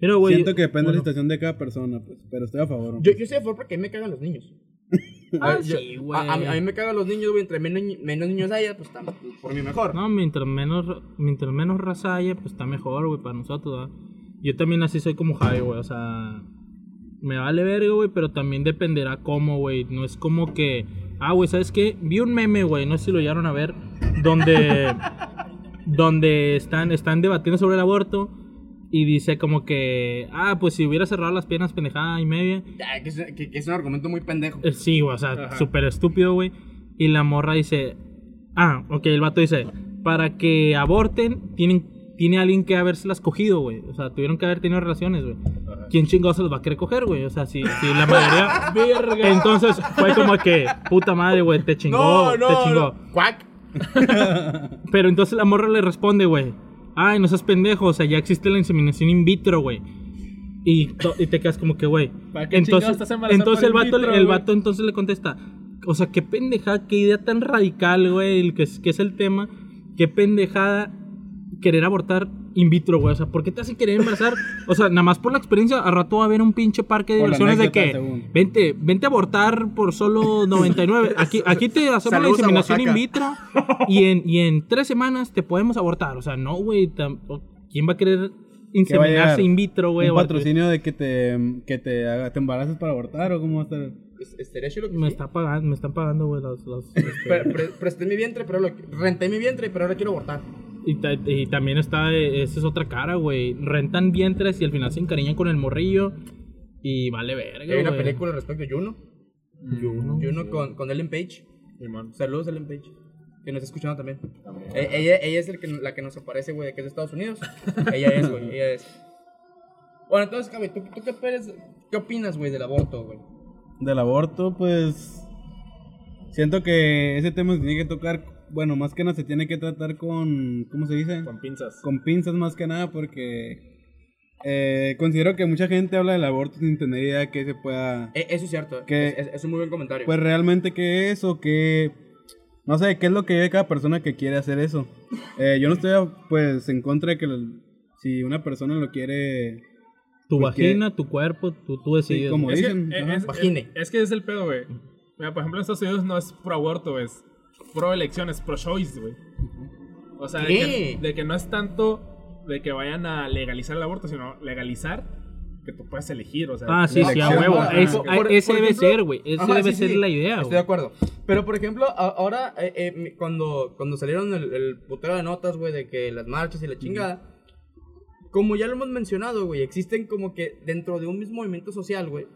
Pero, güey. Siento que depende de la situación de cada persona, pues. Pero estoy a favor. Yo, yo estoy a favor porque a mí me cagan los niños. <laughs> Ah, yo- sí, güey. A, a mí, a mí me cagan los niños, güey. Entre menos, menos niños haya, pues está por mí mejor. No, mientras menos, mientras menos raza haya, pues está mejor, güey, para nosotros, ¿verdad? Yo también así soy como Javi, güey, o sea... Me vale verga, güey, pero también dependerá cómo, güey. No es como que... Ah, güey, ¿sabes qué? Vi un meme, güey, no sé si lo llegaron a ver, donde... <laughs> donde están, están debatiendo sobre el aborto y dice como que... Ah, pues si hubiera cerrado las piernas, pendejada y media... Ya, que, es, que- que es un argumento muy pendejo. Eh, Sí, güey, o sea, súper estúpido, güey. Y la morra dice, ah, ok, el vato dice, para que aborten, tienen, tiene alguien que habérselas cogido, güey. O sea, tuvieron que haber tenido relaciones, güey. ¿Quién chingado se los va a querer coger, güey? O sea, si, si la <laughs> mayoría... Entonces fue como que, puta madre, güey, te chingó, te chingó. Cuac. <laughs> Pero entonces la morra le responde, güey. Ay, no seas pendejo, o sea, ya existe la inseminación in vitro, güey. Y, y te quedas como que, güey. ¿Para qué Entonces, chingados entonces el vato, vitro, el vato entonces le contesta. O sea, qué pendejada, qué idea tan radical, güey, que es, que es el tema. Qué pendejada querer abortar in vitro, güey. O sea, ¿por qué te hacen querer embarazar? O sea, nada más por la experiencia, a rato va a haber un pinche parque de diversiones de que según. vente, vente a abortar por solo 99. <laughs> Aquí, aquí te hacemos la Saludos inseminación in vitro y en, y en tres semanas te podemos abortar. O sea, no, güey. ¿Quién va a querer ¿Qué va a inseminarse in vitro, güey? ¿Un O- patrocinio de que te, que te, haga, te embaraces para abortar o cómo va a estar? Es- Estaría chido que Me, sí. está pagando, me están pagando, güey, los... los, este, Pre- pre- presté mi vientre, pero lo, renté mi vientre, pero ahora quiero abortar. Y, ta- y también está, esa es otra cara, güey. Rentan vientres y al final se encariñan con el morrillo. Y vale verga, Hay una güey. película respecto a Juno. Juno. Juno con, con Ellen Page. Simón. Saludos, Ellen Page. Que nos está escuchando también. Eh, ella, ella es el que, la que nos aparece, güey, que es de Estados Unidos. <laughs> ella es, güey, ella es. Bueno, entonces, Javi, ¿tú, tú qué, opinas, ¿qué opinas, güey, del aborto, güey? Del aborto, pues. Siento que ese tema se tiene que tocar. Bueno, más que nada se tiene que tratar con. ¿Cómo se dice? Con pinzas. Con pinzas más que nada, porque. eh, considero que mucha gente habla del aborto sin tener idea que se pueda. Eh, eso es cierto, Que- es, es- es un muy buen comentario. Pues realmente qué es o qué. No sé, qué es lo que vive cada persona que quiere hacer eso. Eh, yo no estoy, pues, en contra de que el- si una persona lo quiere. Tu Pues que- vagina, tu cuerpo, tú, tú Sí, decides. como güey. Es que, dicen. Vagine. es- es que es el pedo, güey. Mira, por ejemplo, en Estados Unidos no es pro aborto, es pro elecciones, pro choice, güey. O sea, de que, de que no es tanto de que vayan a legalizar el aborto, sino legalizar que tú puedes elegir, o sea. Ah, sí, sí, a huevo. Es- Por- ese por debe ejemplo- ser, güey. Ese Ajá, debe sí, ser sí, la idea, Estoy güey. de acuerdo. Pero, por ejemplo, ahora, eh, eh, cuando, cuando salieron el, el putero de notas, güey, de que las marchas y la chingada, como ya lo hemos mencionado, güey, existen como que dentro de un mismo movimiento social, güey,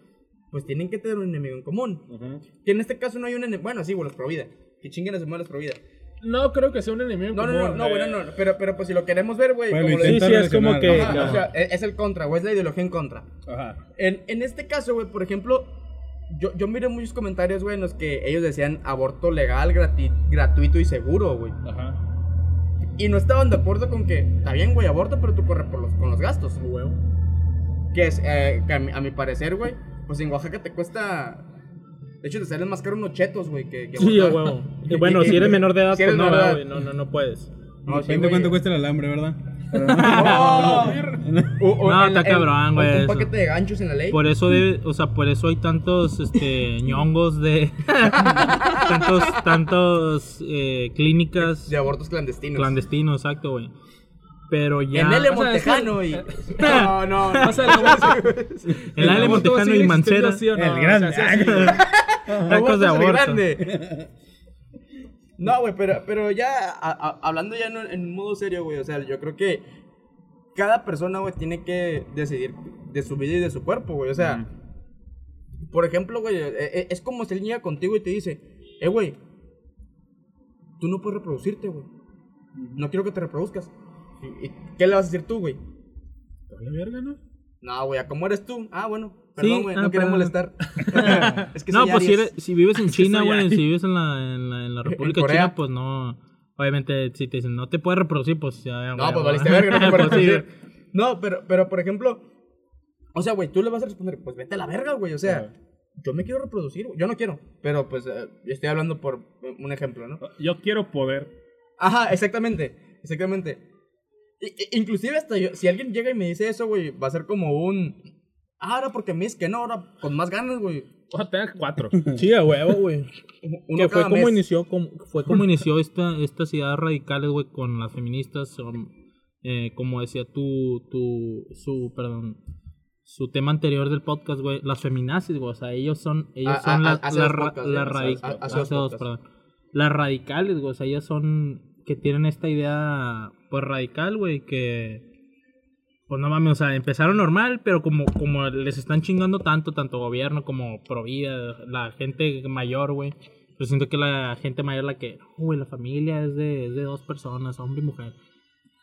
pues tienen que tener un enemigo en común. Ujú. Que en este caso no hay un enemigo. Bueno, sí, güey, los pro vida. Que chinguen a su madre pro vida. No creo que sea un enemigo. No, no, no, común, no, eh. bueno, no, pero, pero pues si lo queremos ver, güey, Bueno, como Sí, sí, es como que. Ajá, o sea, es es el contra, o es la ideología en contra. Ajá. En, en este caso, güey, por ejemplo, yo, yo miré muchos comentarios, güey, en los que ellos decían aborto legal, grati- gratuito y seguro, güey. Ajá. Y no estaban de acuerdo con que, está bien, güey, aborto, pero tú corres por los, con los gastos. Huevo. Que es, eh, que a mi, a mi parecer, güey, pues en Oaxaca te cuesta... De hecho, te salen más caro unos chetos, güey, que, que Sí, a abortar. huevo. <laughs> Y bueno, si eres menor de edad, Si pues no, güey. No, no, no puedes. No, sí, Depende cuánto cuesta el alambre, ¿verdad? ¡Oh! <laughs> O- o No, está cabrón, güey, Un paquete de ganchos en la ley. Por eso debe, o sea, por eso hay tantos este <laughs> ñongos de tantos tantos eh, clínicas De abortos clandestinos. clandestinos, exacto, güey. Pero ya En L. Montejano y... <laughs> No, no, no. Ale aborto Montejano y Mancera, ¿sí o no? El grande. tacos de Aborto. <laughs> No, güey, pero, pero ya a- a- hablando ya en, un- en modo serio, güey, o sea, yo creo que cada persona, güey, tiene que decidir de su vida y de su cuerpo, güey, o sea, por ejemplo, güey, eh, eh, es como si él llega contigo y te dice, eh, güey, tú no puedes reproducirte, güey, no quiero que te reproduzcas. ¿Y, y qué le vas a decir tú, güey? Vale, verga, ¿no? No, güey, ¿a cómo eres tú? Ah, bueno, perdón, güey, ah, no quería perdón. molestar. <laughs> es que no, pues si, eres- si vives en China, güey, si vives en la, en la, en la <laughs> República Corea. China, pues no. Obviamente, si te dicen no te puedes reproducir, pues ya. No, pues valiste verga, no te <laughs> puedes Pues reproducir. No, pero, pero por ejemplo, o sea, güey, tú le vas a responder, pues vete a la verga, güey, o sea, yo me quiero reproducir, yo no quiero, pero pues eh, estoy hablando por un ejemplo, ¿no? Yo quiero poder. Ajá, exactamente, exactamente. I- i- inclusive hasta yo, si alguien llega y me dice eso, güey, va a ser como un, ah, ahora porque me dices que no, ahora con más ganas, güey. Ojalá tenga cuatro. <laughs> Sí, a huevo, güey. Uno que fue como mes. inició como, fue como inició esta estas ideas radicales güey con las feministas son eh, como decía tu tu su perdón su tema anterior del podcast güey las feminazis güey o sea ellos son ellos Ah, son ah, las hace las dos ra- podcasts, las ya, radic- hace- hace hace dos dos, podcasts. perdón las radicales güey o sea ellas son que tienen esta idea pues radical güey que pues no mames, o sea, empezaron normal, pero como, como les están chingando tanto, tanto gobierno como Provida, la gente mayor, güey. Yo siento que la gente mayor la que, uy, la familia es de, es de dos personas, hombre y mujer.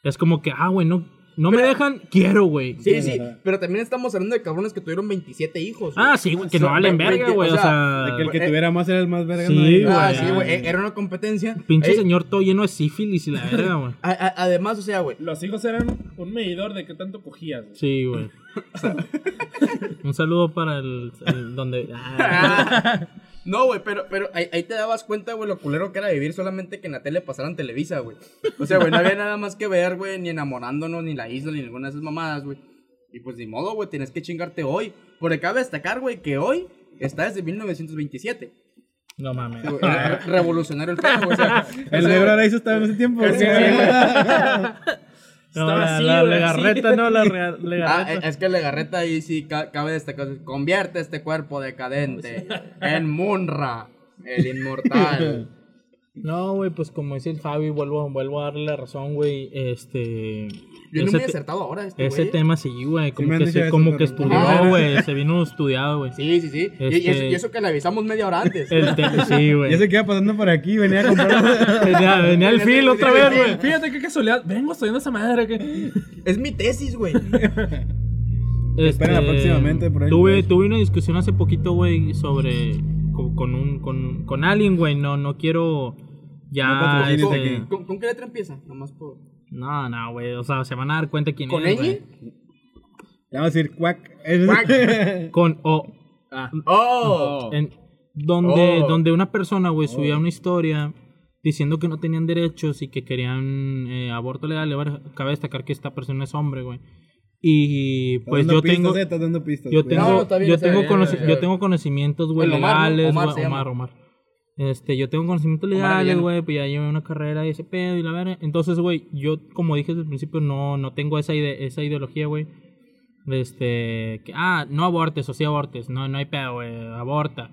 Es como que, ah, güey, no, no me dejan, quiero, güey. Sí, sí, pero también estamos hablando de cabrones que tuvieron 27 hijos. Ah, sí, güey, que no valen ve- verga, güey, o sea... De que el que eh, tuviera más era el más verga. sí. Ah, sí, güey, era una competencia. Pinche Eh, señor todo lleno de sífilis y la verga, <laughs> güey. además, o sea, güey, Los hijos eran un medidor de qué tanto cogías. Sí, güey. <laughs> Un saludo para el, el donde... <laughs> ah, No, güey, pero, pero ahí, ahí te dabas cuenta, güey, lo culero que era vivir solamente que en la tele pasaran Televisa, güey. O sea, güey, no había nada más que ver, güey, ni enamorándonos, ni la isla, ni ninguna de esas mamadas, güey. Y pues ni modo, güey, tienes que chingarte hoy. Porque cabe destacar, güey, que hoy está desde 1927. no mames. Re- Revolucionario el pedo, güey. O sea, <laughs> El negro Araizo estaba en ese tiempo. Sí, sí. No, la, así, la güey, legarreta, así. no, la rea- Ah, legarreta. es que Legarreta ahí sí ca- cabe destacar. Convierte este cuerpo decadente en Munra, el inmortal. <laughs> No, güey, pues como dice el Fabi, vuelvo, vuelvo a darle la razón, güey. Este. Viene ese muy acertado ahora este Ese güey. tema sí, güey. Como han que, se, como que estudió, güey. <laughs> Se vino estudiado, güey. Sí, sí, sí. Y- Y, Este- eso, y eso que le avisamos media hora antes. <laughs> Sí, güey. Ya se queda pasando por aquí, venía a comprar. <laughs> Venía, venía el fil otra vez, güey. Fíjate qué casualidad. Vengo estudiando esa madre. que Es mi tesis, güey. Espérenla Este, próximamente por ahí. Tuve, tuve una discusión hace poquito, güey, sobre. Con, con un, con, con alguien, güey. No, no quiero. No Ya. patrocines este. ¿Con, con qué letra empieza? Nomás por... no, no, güey. O sea, se van a dar cuenta quién ¿Con es. ñ? güey. Le vamos a decir cuac. <laughs> Con O. Ah. ¡Oh! En- donde, Oh. donde una persona, güey, subía una historia diciendo que no tenían derechos y que querían eh, aborto legal. Cabe destacar que esta persona es hombre, güey. Y pues yo tengo, eh, pistas, yo tengo, No, está bien, yo tengo, bien. yo tengo conocimientos, güey, Omar, legales, Omar llama. Omar, Omar. Este, yo tengo conocimientos legales, güey, pues ya llevé una carrera y ese pedo y la verga. Entonces, güey, yo, como dije desde el principio, no, no tengo esa, ide- esa ideología, güey. Este, que, ah, no abortes o sí abortes. No, no hay pedo, güey, aborta.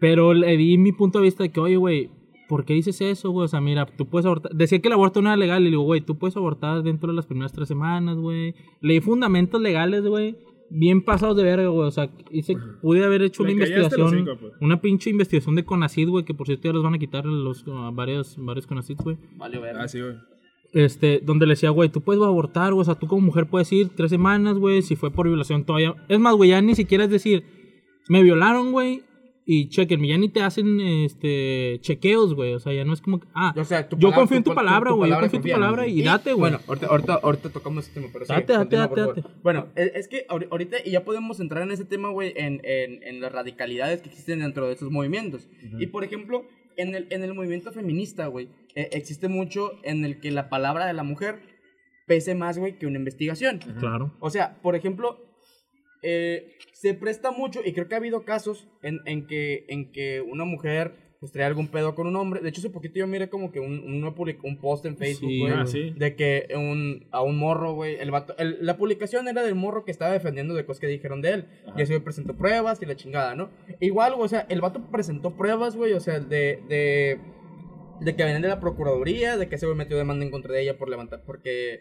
Pero le di mi punto de vista de que, oye, güey, ¿por qué dices eso, güey? O sea, mira, tú puedes abortar. Decía que el aborto no era legal. Y le digo, güey, tú puedes abortar dentro de las primeras tres semanas, güey. Leí fundamentos legales, güey. Bien pasados de verga, güey. O sea, hice, pude haber hecho una investigación. hocico, pues. Una pinche investigación de Conacid, güey. Que por cierto ya los van a quitar los, a varios, varios Conacid, güey. Vale, ver. Ah, sí, güey. Este, donde le decía, güey, tú puedes abortar, güey. O sea, tú como mujer puedes ir tres semanas, güey. Si fue por violación todavía. Es más, güey, ya ni siquiera es decir, me violaron, güey. Y chequenme, ya ni te hacen este chequeos, güey. O sea, ya no es como que, ah, O sea, yo palabra- confío en tu tu- palabra, güey. Yo confío en tu palabra y date, güey. Bueno, ahorita, ahorita, ahorita tocamos ese tema, pero sí. Date, date, date, date. Bueno, es, es que ahori- ahorita, y ya podemos entrar en ese tema, güey, en, en, en las radicalidades que existen dentro de esos movimientos. Y por ejemplo, en el, en el movimiento feminista, güey, eh, existe mucho en el que la palabra de la mujer pese más, güey, que una investigación. Claro. O sea, por ejemplo, eh, se presta mucho, y creo que ha habido casos en, en, que, en que una mujer pues trae algún pedo con un hombre. De hecho, hace poquito yo miré como que un, un, un post en Facebook, Sí, güey, ah, sí. de que un, a un morro, güey, el vato- el- la publicación era del morro que estaba defendiendo de cosas que dijeron de él. Y así presentó pruebas y la chingada, ¿no? Igual, güey, o sea, el vato presentó pruebas, güey, o sea, de... de de que venían de la procuraduría, de que ese güey metió demanda en contra de ella por levantar, porque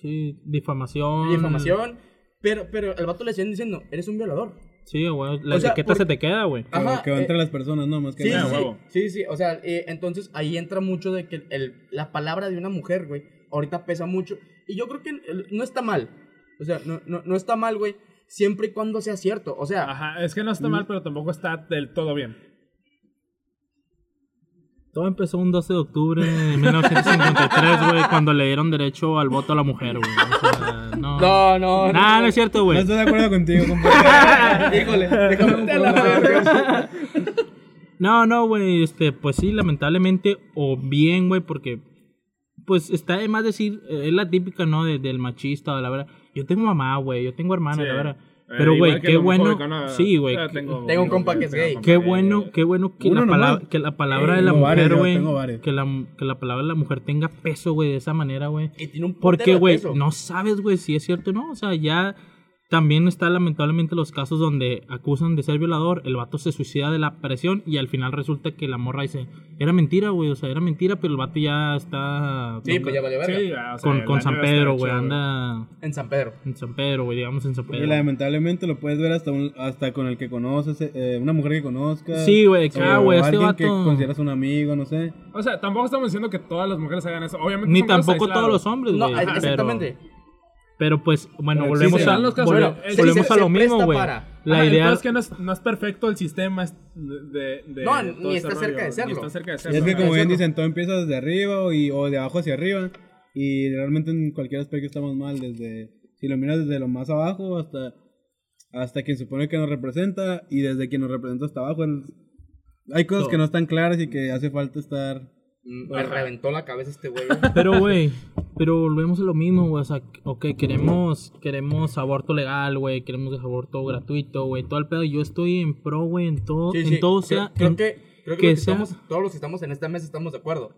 sí, difamación. difamación. Pero, pero el vato le siguen diciendo, eres un violador. Sí, güey. La O sea, etiqueta por- se te queda, güey. Ajá, que va eh, entre las personas, no, más que Sí, nada. Ah, sí, huevo. sí, sí, o sea, eh, entonces ahí entra mucho de que el, la palabra de una mujer, güey, ahorita pesa mucho. Y yo creo que no está mal. O sea, no, no, no está mal, güey, siempre y cuando sea cierto. O sea, Ajá, es que no está mal, pero tampoco está del todo bien. Todo empezó un 12 de octubre de 1953, güey, cuando le dieron derecho al voto a la mujer, güey. O sea, no. no, no, Nah, no es cierto, No güey. estoy de acuerdo contigo, compadre. <laughs> Híjole, déjame un verga. No, no, güey, este, pues sí, lamentablemente, o bien, güey, porque, pues, está de más decir, eh, es la típica, ¿no?, de- del machista, de la verdad. Yo tengo mamá, güey, yo tengo hermana, Sí. la verdad. Eh, Pero, güey, qué bueno. Sí, güey. Tengo, Tengo un compa que es gay. Qué bueno, qué bueno que la, palabra, que la palabra Eh, de la mujer, güey, que la, que la palabra de la mujer tenga peso, güey, de esa manera, güey. Y tiene un putero Porque, güey, no sabes, güey, si es cierto o no. O sea, ya también está lamentablemente los casos donde acusan de ser violador, el vato se suicida de la presión y al final resulta que la morra dice, era mentira, güey, o sea, era mentira, pero el vato ya está Sí, pues ya valió verga. Sí, ya, o sea, con, San Pedro, güey, anda En San Pedro. en San Pedro, güey, digamos en San Pedro. Y lamentablemente lo puedes ver hasta un- hasta con el que conoces, eh, una mujer que conozcas. Sí, güey, o ah, güey, este vato... que consideras un amigo, no sé. O sea, tampoco estamos diciendo que todas las mujeres hagan eso. Obviamente Ni tampoco todos los hombres, No, güey. pero- exactamente. Pero pues, bueno, Pero volvemos, a, los casos, volve- pero, volvemos se- a se lo mismo, güey. La Ajá, idea es que no es, no es perfecto el sistema de, de No, de ni todo está ese cerca de serlo. Ni está cerca de Y serlo. es que como bien dicen, todo empieza desde arriba y, o de abajo hacia arriba. Y realmente en cualquier aspecto estamos mal, desde si lo miras desde lo más abajo hasta, hasta quien supone que nos representa y desde quien nos representa hasta abajo. el- hay cosas que no están claras y que hace falta estar... Mm, Me reventó la cabeza este güey. <laughs> Pero, güey, pero volvemos a lo mismo, güey. O sea, ok, queremos, queremos aborto legal, güey. Queremos aborto gratuito, güey. Todo el pedo. Yo estoy en pro, güey, en todo, Sí, en todo creo- sea. Creo, en- que, creo que, que los que sea- estamos, todos los que estamos en esta mesa estamos de acuerdo.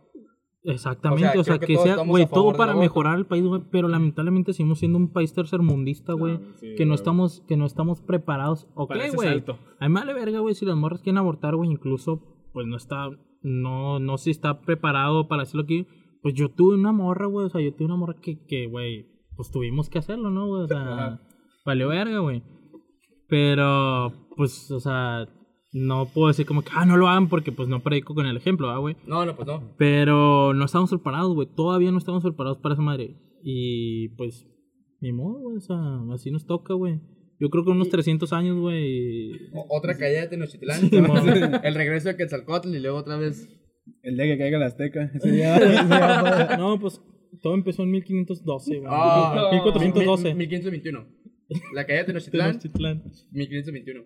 Exactamente, O o sea, que sea, güey, todo para mejorar el país, güey. Pero lamentablemente seguimos siendo un país tercermundista, güey. sí, que no estamos, que no estamos preparados. Ok, güey. salto. A mí me vale verga, güey, si las morras quieren abortar, güey. Incluso, pues no está, no, no si está preparado para hacerlo aquí. Pues yo tuve una morra, güey. O sea, yo tuve una morra que, que, güey, pues tuvimos que hacerlo, ¿no, güey? O sea, Ajá. valió verga, güey. Pero, pues, o sea, no puedo decir como que, ah, no lo hagan porque, pues, no predico con el ejemplo, ¿ah, güey? No, no, pues no. Pero no estamos preparados, güey. Todavía no estamos preparados para esa madre. Y pues Ni modo, güey. O sea, así nos toca, güey. Yo creo que unos 300 años, güey. Otra caída de Tenochtitlán. Sí, <laughs> el regreso de Quetzalcóatl y luego otra vez. El día que caiga la Azteca. <laughs> Ese día. <laughs> No, pues todo empezó en 1512, güey. Ah, 1412. 1521. La caída de Tenochtitlán, Tenochtitlán. 1521.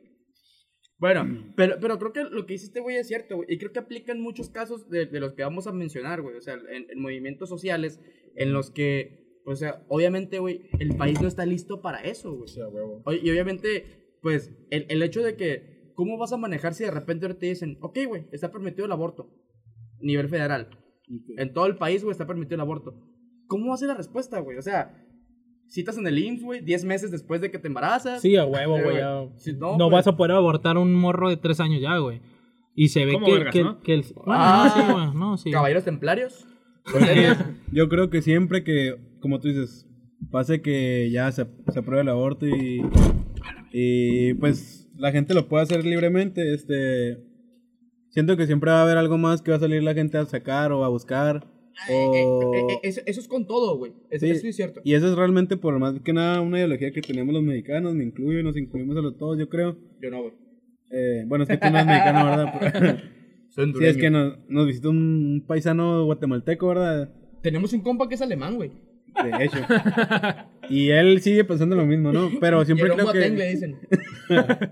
Bueno, pero, pero creo que lo que dice este güey es cierto, güey. Y creo que aplica en muchos casos de, de los que vamos a mencionar, güey. O sea, en, en movimientos sociales en los que, o sea, obviamente, güey, el país no está listo para eso, güey. Sí, a huevo. Y obviamente, pues, el, el hecho de que, ¿cómo vas a manejar si de repente ahora te dicen, ok, güey, está permitido el aborto? Nivel federal. En todo el país, güey, está permitido el aborto. ¿Cómo va a ser la respuesta, güey? O sea, citas en el IMSS, güey, 10 meses después de que te embarazas. Sí, a huevo, Eh, güey. no no, pues. vas a poder abortar a un morro de 3 años ya, güey. Y se ve ¿Cómo que, vergas, que, no? que el. Bueno, Ah. no, sí, güey. No, sí. Caballeros templarios. <laughs> Yo creo que siempre que, como tú dices, pase que ya se, se apruebe el aborto y, y pues la gente lo puede hacer libremente, este, siento que siempre va a haber algo más que va a salir la gente a sacar o a buscar. O... Eh, eh, eh, eso, eso es con todo, güey. Eso, Sí, eso es cierto. Y eso es realmente por más que nada una ideología que tenemos los mexicanos, me incluyo, nos incluimos a los todos, yo creo. Yo no, güey. Bueno, es que tú no eres mexicano, ¿verdad? <laughs> Soy sí, es que nos, nos visitó un paisano guatemalteco, ¿verdad? Tenemos un compa que es alemán, güey. De hecho. Y él sigue pensando lo mismo, ¿no? Pero siempre creo le que... dicen. <laughs>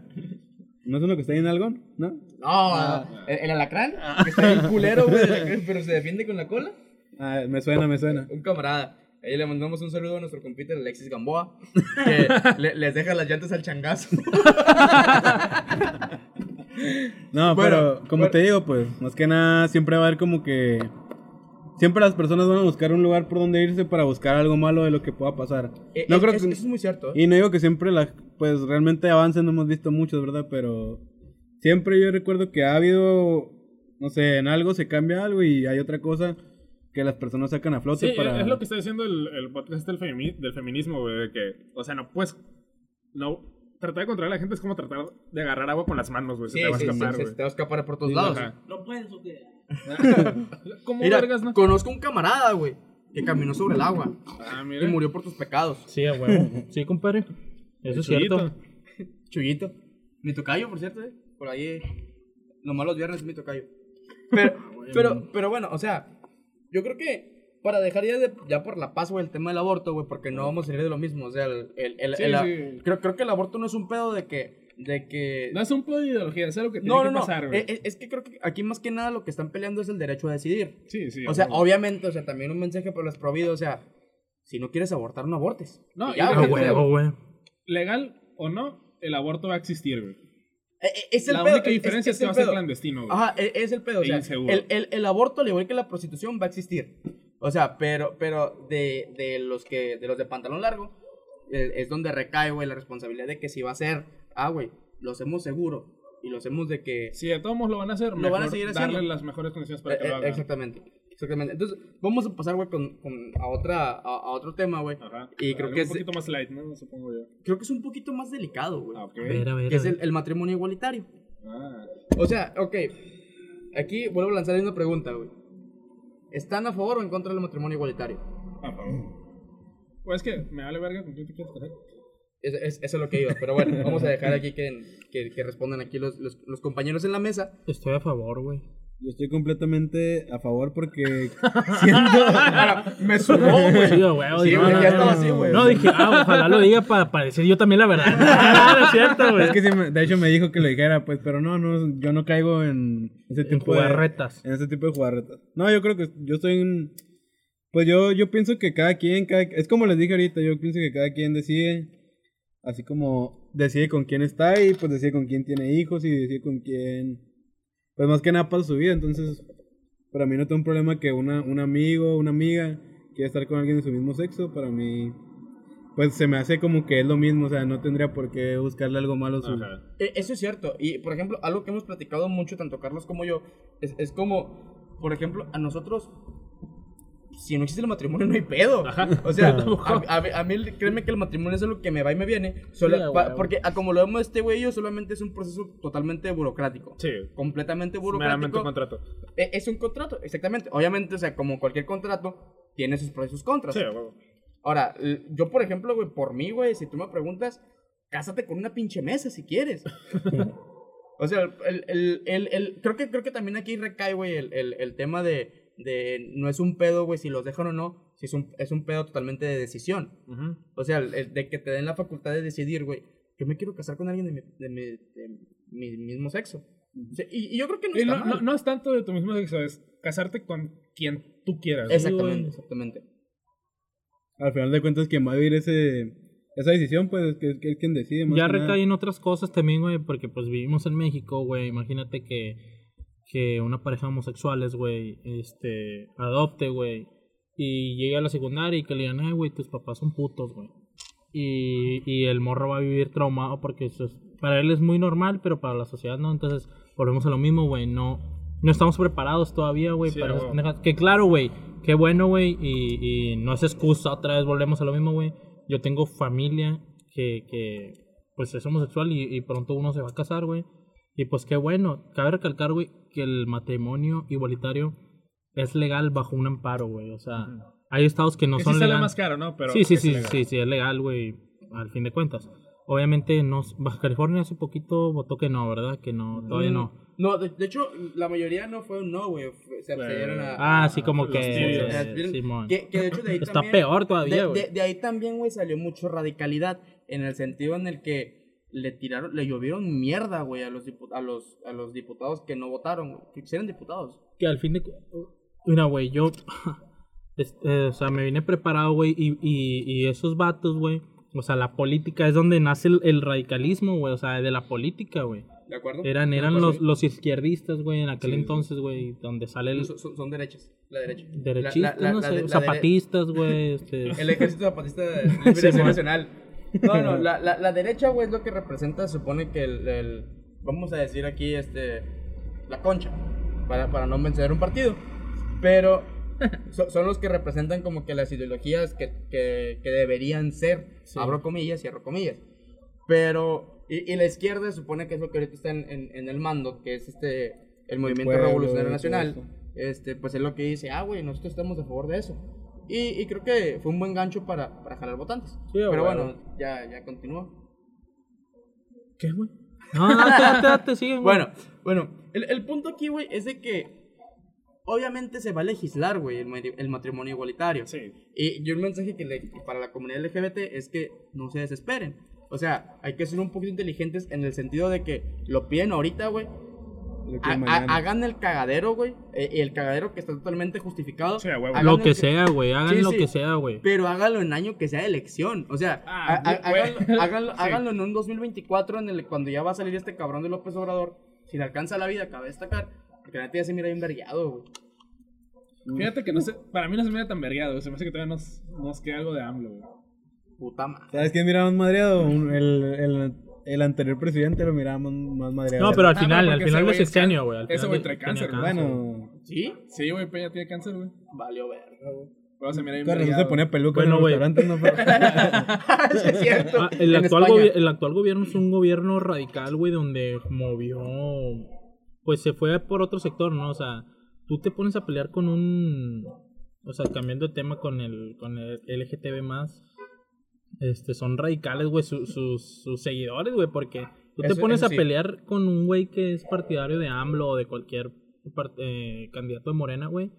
¿No es uno que está ahí en Algón? ¿No? No, el, el alacrán, que está bien <laughs> culero, güey, pero se defiende con la cola. Ah, me suena, me suena. Un camarada. Ahí le mandamos un saludo a nuestro compita el Alexis Gamboa, <laughs> que le- les deja las llantas al changazo. No, Bueno, pero como bueno. te digo, pues, más que nada, siempre va a haber como que... Siempre las personas van a buscar un lugar por donde irse para buscar algo malo de lo que pueda pasar. Eh, No es- creo es- que... Eso es muy cierto. ¿eh? Y no digo que siempre las, pues realmente avancen, no hemos visto muchos, ¿verdad? Pero siempre yo recuerdo que ha habido, no sé, en algo se cambia algo y hay otra cosa que las personas sacan a flote Sí, para... es lo que está diciendo el, el podcast del, femini- del feminismo, güey, de que, o sea, no puedes, no, tratar de controlar a la gente es como tratar de agarrar agua con las manos, güey, se Sí, te va a sí, sí, escapar, sí, güey. se te va a escapar por todos Sí, lados. ajá. No puedes, ¿o qué? <laughs> ¿Cómo Mira, vergas, no? conozco un camarada, güey, que caminó sobre el agua Ah, y mira. murió por tus pecados. Sí, a huevo. Sí, compadre. Eso es Chuyito. cierto. Chuyito. Mi tocayo, por cierto, eh. Por ahí, eh, nomás los viernes es mi tocayo. Pero, <laughs> pero, pero bueno, o sea, yo creo que para dejar ya, de, ya por la paz, güey, el tema del aborto, güey, porque no vamos a salir de lo mismo. O sea, el, el, el- Sí, el- sí. Creo, creo que el aborto no es un pedo de que, de que... No es un pedo de ideología, es algo que tiene no, que no, no. pasar, güey. Eh, eh, es que creo que aquí más que nada lo que están peleando es el derecho a decidir. sí, sí. O sea, obviamente, o sea, también un mensaje para los prohibidos, o sea, si no quieres abortar, no abortes. No, Y ya, güey. huevo, güey. legal o no, el aborto va a existir, güey. Eh, eh, es el La pedo, única es- diferencia es, que va a ser clandestino, güey. Ajá, e- es el pedo. O E sea, el, el, el aborto, al igual que la prostitución, va a existir. O sea, pero, pero de, de los que, de los de pantalón largo, eh, es donde recae, güey, la responsabilidad de que si va a ser, ah, güey, lo hacemos seguro y lo hacemos de que... Si de todos modos lo van a hacer, Lo mejor van a seguir haciendo. darle las mejores condiciones para Eh, que lo eh, hagan. exactamente, exactamente. Entonces, vamos a pasar, güey, con, con, a, otra, a, a otro tema, güey. Ajá. Y creo que un es, poquito más light, ¿no? Supongo yo. creo que es un poquito más delicado, güey. Ah, ok. A ver, a ver. Que a es el matrimonio igualitario. Ah. O sea, ok. Aquí vuelvo a lanzar una pregunta, güey. ¿Están a favor o en contra del matrimonio igualitario? A favor. Pues es que me vale verga con quién te quieres casar. Es- es- eso es lo que iba. Pero bueno, vamos a dejar aquí que, que, que respondan aquí los, los, los compañeros en la mesa. Estoy a favor, güey. Yo estoy completamente a favor porque <laughs> siento... Me sumó, güey. Sí, güey, no, ya estaba así, güey. No, dije, ah, ojalá lo diga para decir yo también la verdad. <laughs> No es cierto, güey. Es que sí me- de hecho me dijo que lo dijera, pues, pero no, no, yo no caigo en ese En tipo de... jugarretas. En ese tipo de jugarretas. No, yo creo que yo estoy en... Pues yo, yo pienso que cada quien, cada- es como les dije ahorita, yo pienso que cada quien decide, así como decide con quién está y pues decide con quién tiene hijos y decide con quién, pues más que nada pasa su vida, entonces para mí no tengo un problema que una, un amigo, una amiga quiera estar con alguien de su mismo sexo, para mí pues se me hace como que es lo mismo, o sea, no tendría por qué buscarle algo malo a su... Ajá. Eh, Eso es cierto. Y, por ejemplo, algo que hemos platicado mucho, tanto Carlos como yo, es, es como, por ejemplo, a nosotros, si no existe el matrimonio, no hay pedo. O sea, <laughs> a, a- a mí, créeme que el matrimonio es algo que me va y me viene. Solo, Sí, pa- porque, a como lo vemos este güey y yo, solamente es un proceso totalmente burocrático. Sí. Completamente meramente burocrático. un contrato. Eh, Es un contrato, exactamente. Obviamente, o sea, como cualquier contrato, tiene sus pros y sus contras. Sí. Ahora, yo, por ejemplo, güey, por mí, güey, si tú me preguntas, cásate con una pinche mesa si quieres. <laughs> o sea, el, el, el, el- creo, que, creo que también aquí recae, güey, el, el, el tema de, de no es un pedo, güey, si los dejan o no, si es un, es un pedo totalmente de decisión. O sea, el- el de que te den la facultad de decidir, güey, yo me quiero casar con alguien de mi, de mi, de mi mismo sexo. O sea, y, y yo creo que no Y está no, mal. no, no es tanto de tu mismo sexo, es casarte con quien tú quieras. ¿no? exactamente, exactamente. Al final de cuentas, quien va a vivir ese, esa decisión, pues, que, que es quien decide. más Ya en otras cosas también, güey, porque pues vivimos en México, güey. Imagínate que, que una pareja homosexuales, güey, este, adopte, güey, y llegue a la secundaria y que le digan, ay, güey, tus papás son putos, güey. Y, y el morro va a vivir traumado porque eso es- para él es muy normal, pero para la sociedad no. Entonces, volvemos a lo mismo, güey. No, no estamos preparados todavía, güey, Sí, para esas. Que claro, güey, qué bueno, güey, y, y no es excusa, otra vez volvemos a lo mismo, güey. Yo tengo familia que, que pues es homosexual y, y pronto uno se va a casar, güey. Y pues qué bueno. Cabe recalcar, güey, que el matrimonio igualitario es legal bajo un amparo, güey. O sea, hay estados que no que son sí legales. más caro, ¿no? Pero sí, sí, sí, sí, sí, es legal, güey, al fin de cuentas. Obviamente, no, Baja California hace poquito votó que no, ¿verdad? Que no, todavía no. No, de, de hecho, la mayoría no fue un no, güey. Se abstuvieron a. Ah, a- sí, como los que... eh, Simón. Que, que de hecho de ahí Está también- peor de, todavía, güey. de- de ahí también, güey, salió mucho radicalidad. En el sentido en el que le tiraron, le llovieron mierda, güey, a los, a los, a los diputados que no votaron, güey, que eran diputados. que al fin de mira güey yo <laughs> es- eh, o sea me vine preparado güey y, y, y esos vatos güey o sea la política es donde nace el, el radicalismo güey o sea de la política güey ¿De acuerdo? eran eran los, los izquierdistas güey en aquel Sí, entonces güey donde sale el Son, son- derechas, la derecha. derechistas La- la- no la- sé la- la zapatistas güey este <laughs> El ejército zapatista <laughs> nacional. No, no, la, la, la derecha, güey, es lo que representa, se supone que el, el- vamos a decir aquí, este, la concha, para, para no vencer un partido. Pero <laughs> so- son los que representan como que las ideologías que, que, que deberían ser, abro comillas, cierro comillas. Pero, y, y la izquierda supone que es lo que ahorita está en, en, en el mando, que es este, el movimiento pueblo, revolucionario nacional. Este, pues es lo que dice, ah, güey, nosotros estamos a favor de eso. Y, y creo que fue un buen gancho para, para jalar votantes. Sí, Pero bueno, ya, ya continúa. qué güey no date date date siguen güey. Bueno, bueno, el, el punto aquí, güey, es de que obviamente se va a legislar, güey, el, el matrimonio igualitario. Sí. Y yo el mensaje que le, para la comunidad LGBT es que no se desesperen. O sea, hay que ser un poquito inteligentes en el sentido de que lo piden ahorita, güey. Ha- hagan el cagadero, güey. eh, y el cagadero que está totalmente justificado. Sí, huevo. Hagan lo que sea güey hagan Sí, lo sí. que sea güey Pero háganlo en año que sea de elección. O sea, Ah, ha- güey. <laughs> háganlo, háganlo, en un 2024 en el, cuando ya va a salir este cabrón de López Obrador. Si le alcanza la vida, cabe destacar. Porque la neta ya se mira bien vergueado, güey. Fíjate que no sé, para mí no se mira tan vergueado, se me hace que todavía nos, nos queda algo de AMLO, güey. Puta madre. ¿Sabes quién miraba más madreado? Un- El, el, el anterior presidente lo miraba más, madreado. no pero al Ah, final al final de sexenio güey al ese güey trae cáncer, güey. Bueno, ¿Sí? Sí, güey, Peña tiene cáncer, güey. Valió verga, güey. Pero se mira bien ponía peluca Bueno, en güey. los restaurantes, ¿no? <laughs> Pero- Sí, es cierto. Ah, el, actual el gobierno es un gobierno radical, güey, donde movió, pues se fue por otro sector, ¿no? O sea, tú te pones a pelear con un, o sea, cambiando de tema con el, con el LGTB más, este, son radicales, güey, su- <laughs> sus, sus seguidores, güey, porque tú te pones a sí. pelear con un güey que es partidario de AMLO o de cualquier eh, candidato de Morena, güey.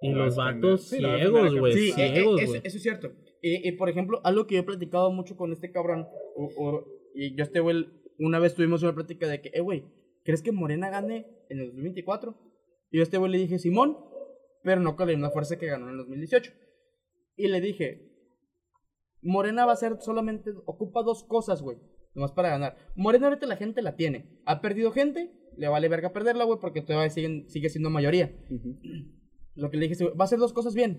Y Lo los vatos Sí, ciegos, güey, Sí, eh, eh, ciegos, eso, güey. eso es cierto. Y, y, por ejemplo, algo que yo he platicado mucho con este cabrón, o- o- y yo este güey, una vez tuvimos una plática de que, eh, güey, ¿crees que Morena gane en el 2024? Y yo a este güey le dije, Simón, pero no con la misma fuerza que ganó en el 2018. Y le dije, Morena va a ser solamente, ocupa dos cosas, güey, nomás para ganar. Morena ahorita la gente la tiene. Ha perdido gente, le vale verga perderla, güey, porque todavía siguen, sigue siendo mayoría. Lo que le dije, va a hacer dos cosas bien.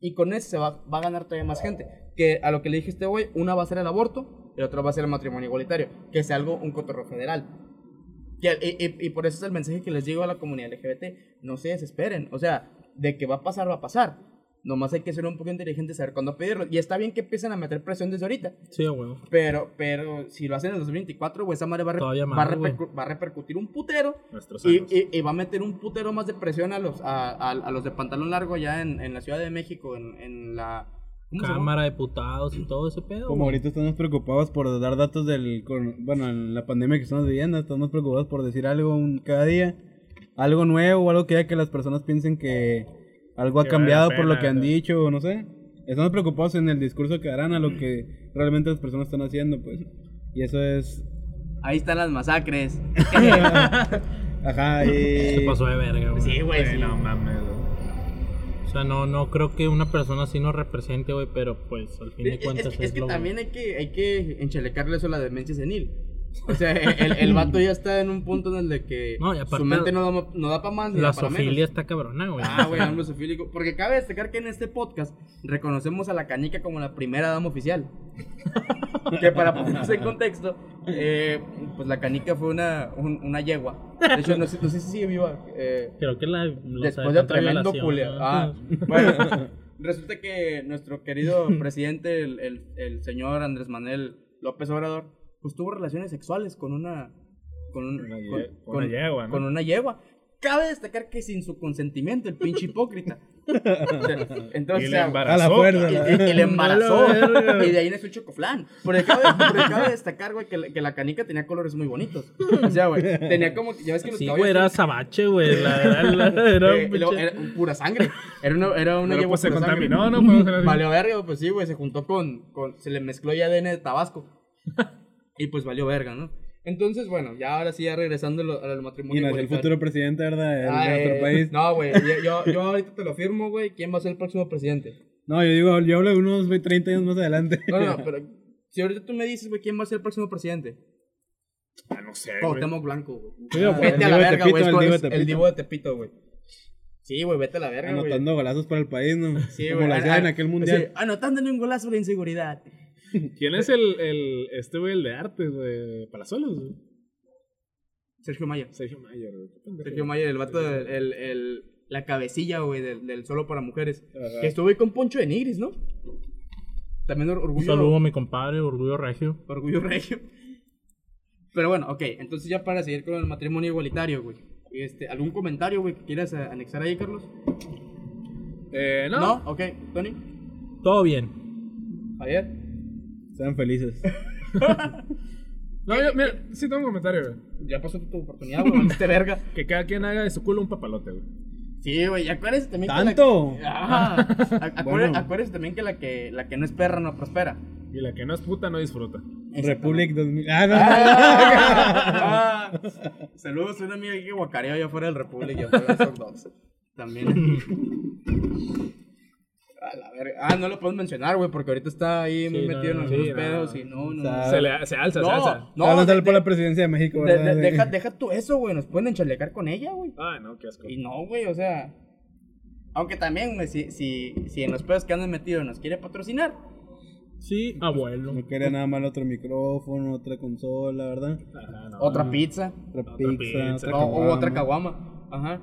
Y con eso se va, va a ganar todavía más gente. Que a lo que le dije este güey, una va a ser el aborto y la otra va a ser el matrimonio igualitario. Que es algo, un cotorreo federal. Y, y- y por eso es el mensaje que les digo a la comunidad LGBT. No se desesperen. O sea, de que va a pasar, va a pasar. Nomás hay que ser un poco inteligentes, saber cuándo pedirlo. Y está bien que empiecen a meter presión desde ahorita. Sí, güey. Pero, pero si lo hacen en el 2024, güey, esa madre va Todavía va, repercu- va a repercutir un putero. Y, y- y va a meter un putero más de presión a los, a, a- a los de pantalón largo ya en, en la Ciudad de México, en, en la. Cámara de Diputados y todo ese pedo. Como ahorita estamos preocupados por dar datos del. coron- Bueno, en la pandemia que estamos viviendo, estamos preocupados por decir algo un- cada día. Algo nuevo o algo que haga que las personas piensen que algo ha cambiado la por lo pena, que han ¿no? dicho, no sé. Estamos preocupados en el discurso que harán a lo que realmente las personas están haciendo, pues. Y eso es. Ahí están las masacres. <laughs> Ajá, y. Se pasó de verga, güey. sí, güey. Sí. no mames, güey. O sea, no, no creo que una persona así nos represente, güey, pero pues al fin de Es, cuentas es- es que lo- también hay que, hay que enchalecarle eso a la demencia senil. O sea, el, el vato ya está en un punto en el de que No, y aparte- su mente no da, no da para más ni La da para sofilia menos. está cabrona, güey. Ah, güey, AMLO sofílico. Porque cabe destacar que en este podcast reconocemos a la canica como la primera dama oficial. que para ponernos en contexto, eh, pues la canica fue una, un- una yegua. De hecho, no sé, no sé si sigue viva. eh, Creo que la. después de tremendo culeo. ¿no? Ah, bueno, resulta que nuestro querido presidente, el, el- el señor Andrés Manuel López Obrador, pues tuvo relaciones sexuales con una. Con, un- Una ye- con, con una yegua, ¿no? con una yegua. Cabe destacar que sin su consentimiento, el pinche hipócrita. <laughs> Entonces, Y le sea, A la embarazó. fuerza, y, y- y le embarazó. <laughs> Y de ahí nació Chocoflan. Porque cabe, porque cabe <laughs> destacar, güey, que, la- que la canica tenía colores muy bonitos. O sea, güey, tenía como. Ya ves que los Sí, caballos güey, era azabache, güey. La, la, la- era eh, un era pura sangre. Era una, era una Pero yegua pues se sangre. contaminó, ¿no? Verga, pues sí, güey. Se juntó con, con. Se le mezcló ya ADN de Tabasco. Y pues valió verga, ¿no? Entonces, bueno, ya ahora sí, ya regresando al Y matrimonio. nació el igualitario. futuro presidente, ¿verdad? De Ah, nuestro eh, país. No, güey. Yo, yo, ahorita te lo firmo, güey. ¿Quién va a ser el próximo presidente? No, yo digo, yo hablo de unos 30 años más adelante. No, no, no, <laughs> pero. Si ahorita tú me dices, güey, ¿quién va a ser el próximo presidente? Ah, no sé, güey. Cuauhtémoc Blanco, güey. Digo, Vete el a la de verga, Tepito, güey. el Divo de El Tepito. divo de Tepito, güey. Sí, güey, vete a la verga, güey. Anotando golazos para el país, ¿no? Sí, Como güey. lo Ah, hacían en aquel sí, mundial. anotándole un golazo la inseguridad. <laughs> ¿Quién es el, el este güey, el de arte, de Palazuelos, güey? Sergio Mayer. Sergio Mayer, güey. Sergio Mayer, el vato, el, el, el- la cabecilla, güey, del, del solo para mujeres. Ajá. Que estuvo ahí con Poncho de Nigris, ¿no? También or- Un orgullo, saludo a mi compadre, Orgullo Regio. orgullo regio. Pero bueno, ok, entonces ya para seguir con el matrimonio igualitario, güey. Este, ¿Algún comentario, güey, que quieras eh, anexar ahí, Carlos? Eh, no. ¿No? Ok, Tony, Todo bien. Javier. Sean felices. <laughs> No, yo, mira, sí tengo un comentario, güey. Ya pasó tu oportunidad, güey, valiste <laughs> verga. Que cada quien haga de su culo un papalote, güey. Sí, güey, y acuérdense también que la- ¿Tanto? Ajá. <laughs> Acu- acuérdense, Bueno. acuérdense también que la que la que no es perra no prospera. Y la que no es puta no disfruta. Republic 2000. Ah, no. Ah, saludos a una amiga que guacareó allá afuera del Republic y afuera de Hot Dogs. También. A la verga. Ah, no lo podemos mencionar, güey, porque ahorita está ahí muy Sí, metido no, en no, algunos sí, no. pedos y no, no. Ah, no. Se, le, se alza, se No, alza. no, Vamos a de- salir por la presidencia de México, de- deja, deja tú eso, güey. Nos pueden enchalecar con ella, güey. Ay, no, qué asco. Y no, güey, o sea. Aunque también, güey, si, si, si en los pedos que andan metidos nos quiere patrocinar, Sí, abuelo. No quería nada más otro micrófono, otra consola, ¿verdad? Ajá, no. otra pizza. Otra Otra pizza, pizza. otra O, otra caguama. Ajá.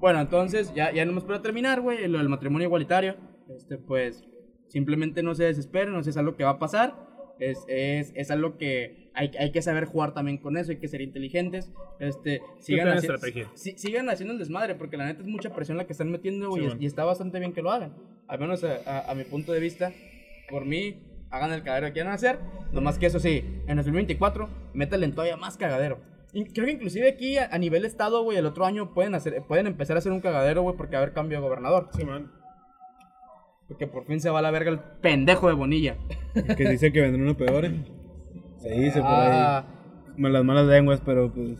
Bueno, entonces, ya, ya nomás para terminar, güey, lo del matrimonio igualitario. Este, pues, simplemente no se desesperen, no es algo que va a pasar. Es, es, es algo que hay, hay que saber jugar también con eso, hay que ser inteligentes. Este, sigan, haci- si- sigan haciendo el desmadre, porque la neta es mucha presión la que están metiendo, güey, y- está bastante bien que lo hagan. Al menos a, a- a mi punto de vista, por mí, hagan el cagadero que quieran hacer. Nomás que eso sí, en el 2024, métale en todavía más cagadero. Y creo que inclusive aquí a, a nivel estado, güey, el otro año pueden hacer, pueden empezar a hacer un cagadero, güey, porque va a haber cambio de gobernador. Sí, man. Porque por fin se va a la verga el pendejo de Bonilla. <laughs> Que dice que vendrán unos peores. Se dice por Ah, ahí. Ma- Las malas lenguas, pero pues.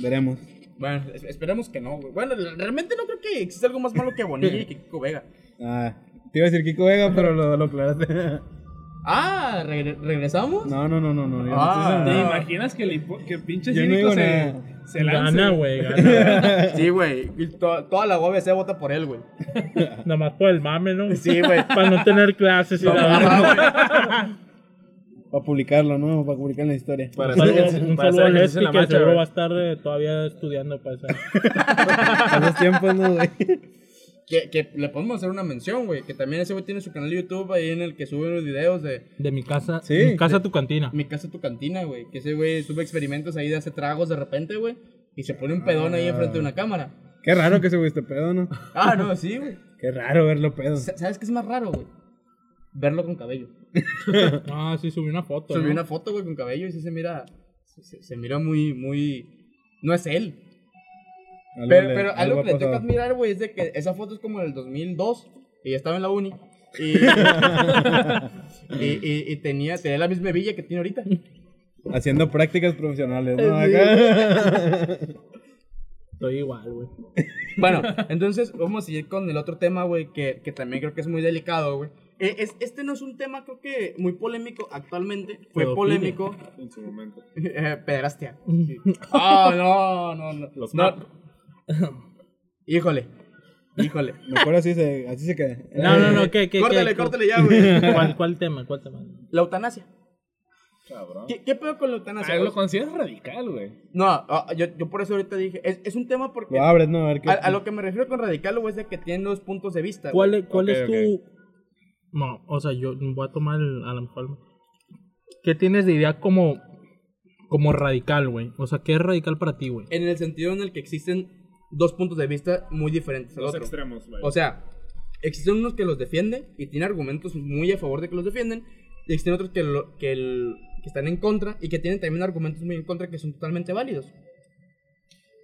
Veremos. bueno, es- esperemos que no, güey. Bueno, realmente no creo que exista algo más malo que Bonilla y que Kiko Vega. Ah, te iba a decir Kiko Vega, pero lo, lo aclaraste. <laughs> Ah, regre- ¿regresamos? No, no, no, no. no, Ah, ¿Te imaginas que, el que pinche Yo no cínico digo se, nada. Se lance? Gana, güey, gana. <laughs> Sí, güey. y to- toda la UABC vota por él, güey. <laughs> Nada más por el mame, ¿no? Sí, güey. <laughs> Para no tener clases y la verga. güey. Para publicarlo, ¿no? Para publicar la historia. Para Un hacer saludo, un para saludo hacer a ejercicio en la que marcha, seguro güey. va a estar eh, todavía estudiando para esa. A los tiempos, ¿no, güey? Que, que le podemos hacer una mención, güey. Que también ese güey tiene su canal de YouTube ahí en el que sube unos videos de De mi casa, Sí. mi casa a tu cantina. Mi casa, tu cantina, güey. Que ese güey sube experimentos ahí de hace tragos de repente, güey. Y se pone un pedón ahí enfrente de una cámara. Qué raro que ese güey esté pedo, ¿no? <laughs> Ah, no, sí, güey. Qué raro verlo pedo. Sa- ¿Sabes qué es más raro, güey? verlo con cabello. <laughs> Ah, sí, subí una foto. Subí ¿no? una foto, güey, con cabello y sí se mira. Se mira muy, muy. No es él. Algo Pero, le- pero algo que le tengo que admirar, güey, es de que esa foto es como del 2002 y ya estaba en la uni. Y, <laughs> y, y- y tenía, tenía la misma villa que tiene ahorita. Haciendo prácticas profesionales, ¿no? Acá. <laughs> Estoy igual, güey. Bueno, entonces vamos a seguir con el otro tema, güey, que, que también creo que es muy delicado, güey. Eh, es, este no es un tema, creo que muy polémico actualmente. Fue Pedofilia. polémico. En su momento. <laughs> Eh, pederastia. Sí. Ah, no, no, no. Los No. <laughs> Híjole. Híjole. Mejor así se, así se queda. No, no, no, ¿qué, qué, córtale, qué? córtale ya, güey. <laughs> ¿Cuál, ¿Cuál tema? ¿Cuál tema? La eutanasia. Cabrón. ¿Qué, qué pedo con la eutanasia? Ah, lo consideras radical, güey. No, ah, yo, yo por eso ahorita dije, es, es un tema porque Lo abres, ¿no? A ver qué. a, a lo que me refiero con radical, güey, es de que tiene dos puntos de vista. ¿Cuál, es- cuál es tu...? No, o sea, yo voy a tomar el- a lo mejor... ¿Qué tienes de idea como, como radical, güey? O sea, ¿qué es radical para ti, güey? En el sentido en el que existen dos puntos de vista muy diferentes al Los otro. extremos, güey. O sea, existen unos que los defienden y tienen argumentos muy a favor de que los defienden. Y existen otros que, lo- que, el- que están en contra y que tienen también argumentos muy en contra que son totalmente válidos.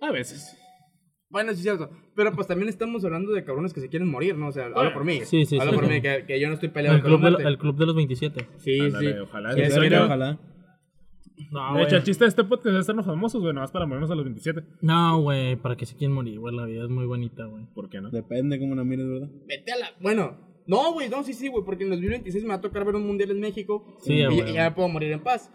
a veces. Bueno, sí es cierto. Pero pues también estamos hablando de cabrones que se quieren morir, ¿no? O sea, hablo por mí. Sí, sí, Hablo sí. por mí, que, que yo no estoy peleado El con la club, de, el club de los 27. Sí, Ándale, sí. ojalá. Sí, ojalá. No, De hecho, el chiste de este podcast es hacernos famosos, güey, nomás para morirnos a los 27. No, güey, ¿para qué se quieren morir, güey? La vida es muy bonita, güey. ¿Por qué no? Depende cómo la mires, ¿verdad? Vete a la. Bueno, no, güey, no, sí, sí, güey, porque en el 2026 me va a tocar ver un mundial en México. Sí, y, güey. y ya me puedo morir en paz.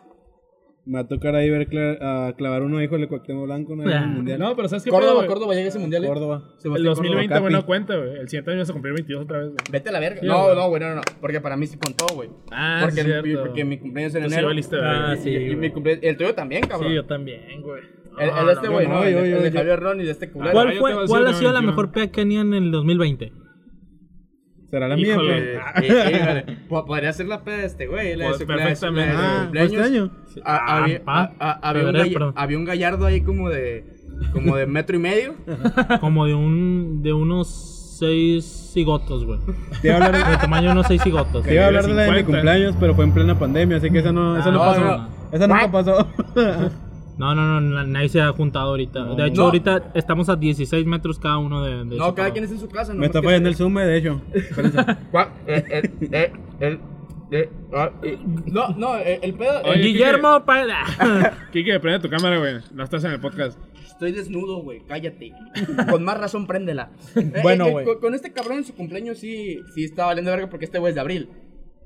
Me va a tocar ahí ver a clavar uno, híjole, Cuauhtémoc Blanco, ¿no? En el Ah. mundial. No, pero ¿sabes qué Córdoba? Córdoba llega ese mundial. ¿eh? Córdoba. El Sebastián 2020, Córdoba, güey, no Capi. cuenta, güey. El siguiente año vas a cumplir 22 otra vez, güey. Vete a la verga. Sí, no, güey. no, güey, no, no, no. Porque para mí sí contó, güey. Ah, porque, sí, cierto. porque mi cumpleaños es en sí enero. valiste, Ah, sí, y, y mi cumpleaños. El tuyo también, cabrón. Sí, yo también, güey. el, el No, de este no, güey, yo no. yo- de- yo- el de Javier Ron y de este culero. Ah, ¿Cuál, yo fue, te voy a ¿cuál ha sido la 21. mejor peda que tenían en el 2020? Será la mía, Híjole. pero. Eh, <laughs> eh, <laughs> híjole, po- Podría ser la peda de este güey. La de su- la de su- la de perfectamente. Ah, ¿fue este año? Ah, había, había un había gallardo ahí como de como de metro y medio. <laughs> Como de un de unos seis cigotos, güey. Te iba a hablar, De tamaño de unos seis cigotos. te iba a hablar de la de mi 50. cumpleaños, pero fue en plena pandemia, así que esa no, esa no, no, pasó. no. Esa nunca pasó. No, no, no, na- nadie se ha juntado ahorita. De hecho, No. ahorita estamos a 16 metros cada uno de, de No, cada quien está en su casa. Me nomás está fallando el zoom, de hecho. <laughs> Eh, eh, eh, el- eh, ah, eh, No, no, eh, el pedo. Oye, Guillermo. Kike, <laughs> prende tu cámara, güey. No estás en el podcast. Estoy desnudo, güey, cállate. Con más razón, préndela. Bueno, eh, güey. con, con este cabrón en su cumpleaños sí, sí está valiendo verga porque este güey es de abril.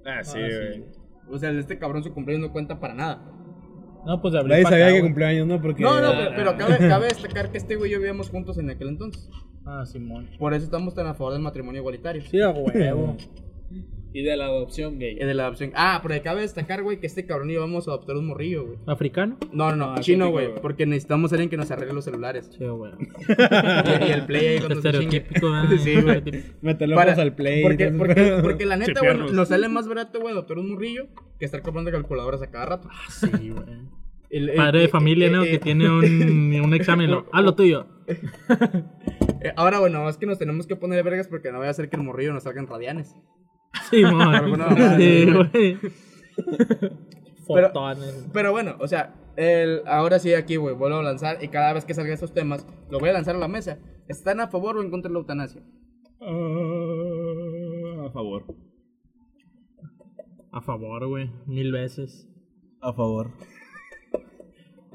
Ah, sí, Ah, güey. sí. O sea, este cabrón su cumpleaños no cuenta para nada. No, pues de abril Nadie sabía acá, que güey. cumpleaños, ¿no? Porque. No, no, pero, pero cabe, cabe destacar que este güey y yo vivíamos juntos en aquel entonces. Ah, Simón. Por eso estamos tan a favor del matrimonio igualitario. Sí, a huevo. <laughs> Y de la adopción gay. Y de la adopción. Ah, pero cabe destacar, güey, que este cabrón vamos a adoptar un morrillo, güey. ¿Africano? No, no, no, Ah, chino, güey. Porque necesitamos a alguien que nos arregle los celulares. Sí, güey. <laughs> Y, el play ahí chingue. Estereotípico, ¿verdad? Sí, güey. Meterlo Para- al play. Porque, porque, porque la neta, güey, nos sale más barato, güey, adoptar un morrillo que estar comprando calculadoras a cada rato. Sí, güey. El- el- Padre de eh, familia, eh, ¿no? eh, Que tiene un, <laughs> un examen. lo- Ah, lo tuyo. eh, ahora, bueno, es que nos tenemos que poner vergas porque no vaya a ser que el morrillo nos salga en radianes. Sí, güey. Pero- Fotones. Pero bueno, o sea, el, ahora sí aquí, güey, vuelvo a lanzar y cada vez que salga estos temas, lo voy a lanzar a la mesa. ¿Están a favor o en contra de la eutanasia? Ah, a favor. A favor, güey. Mil veces. A favor.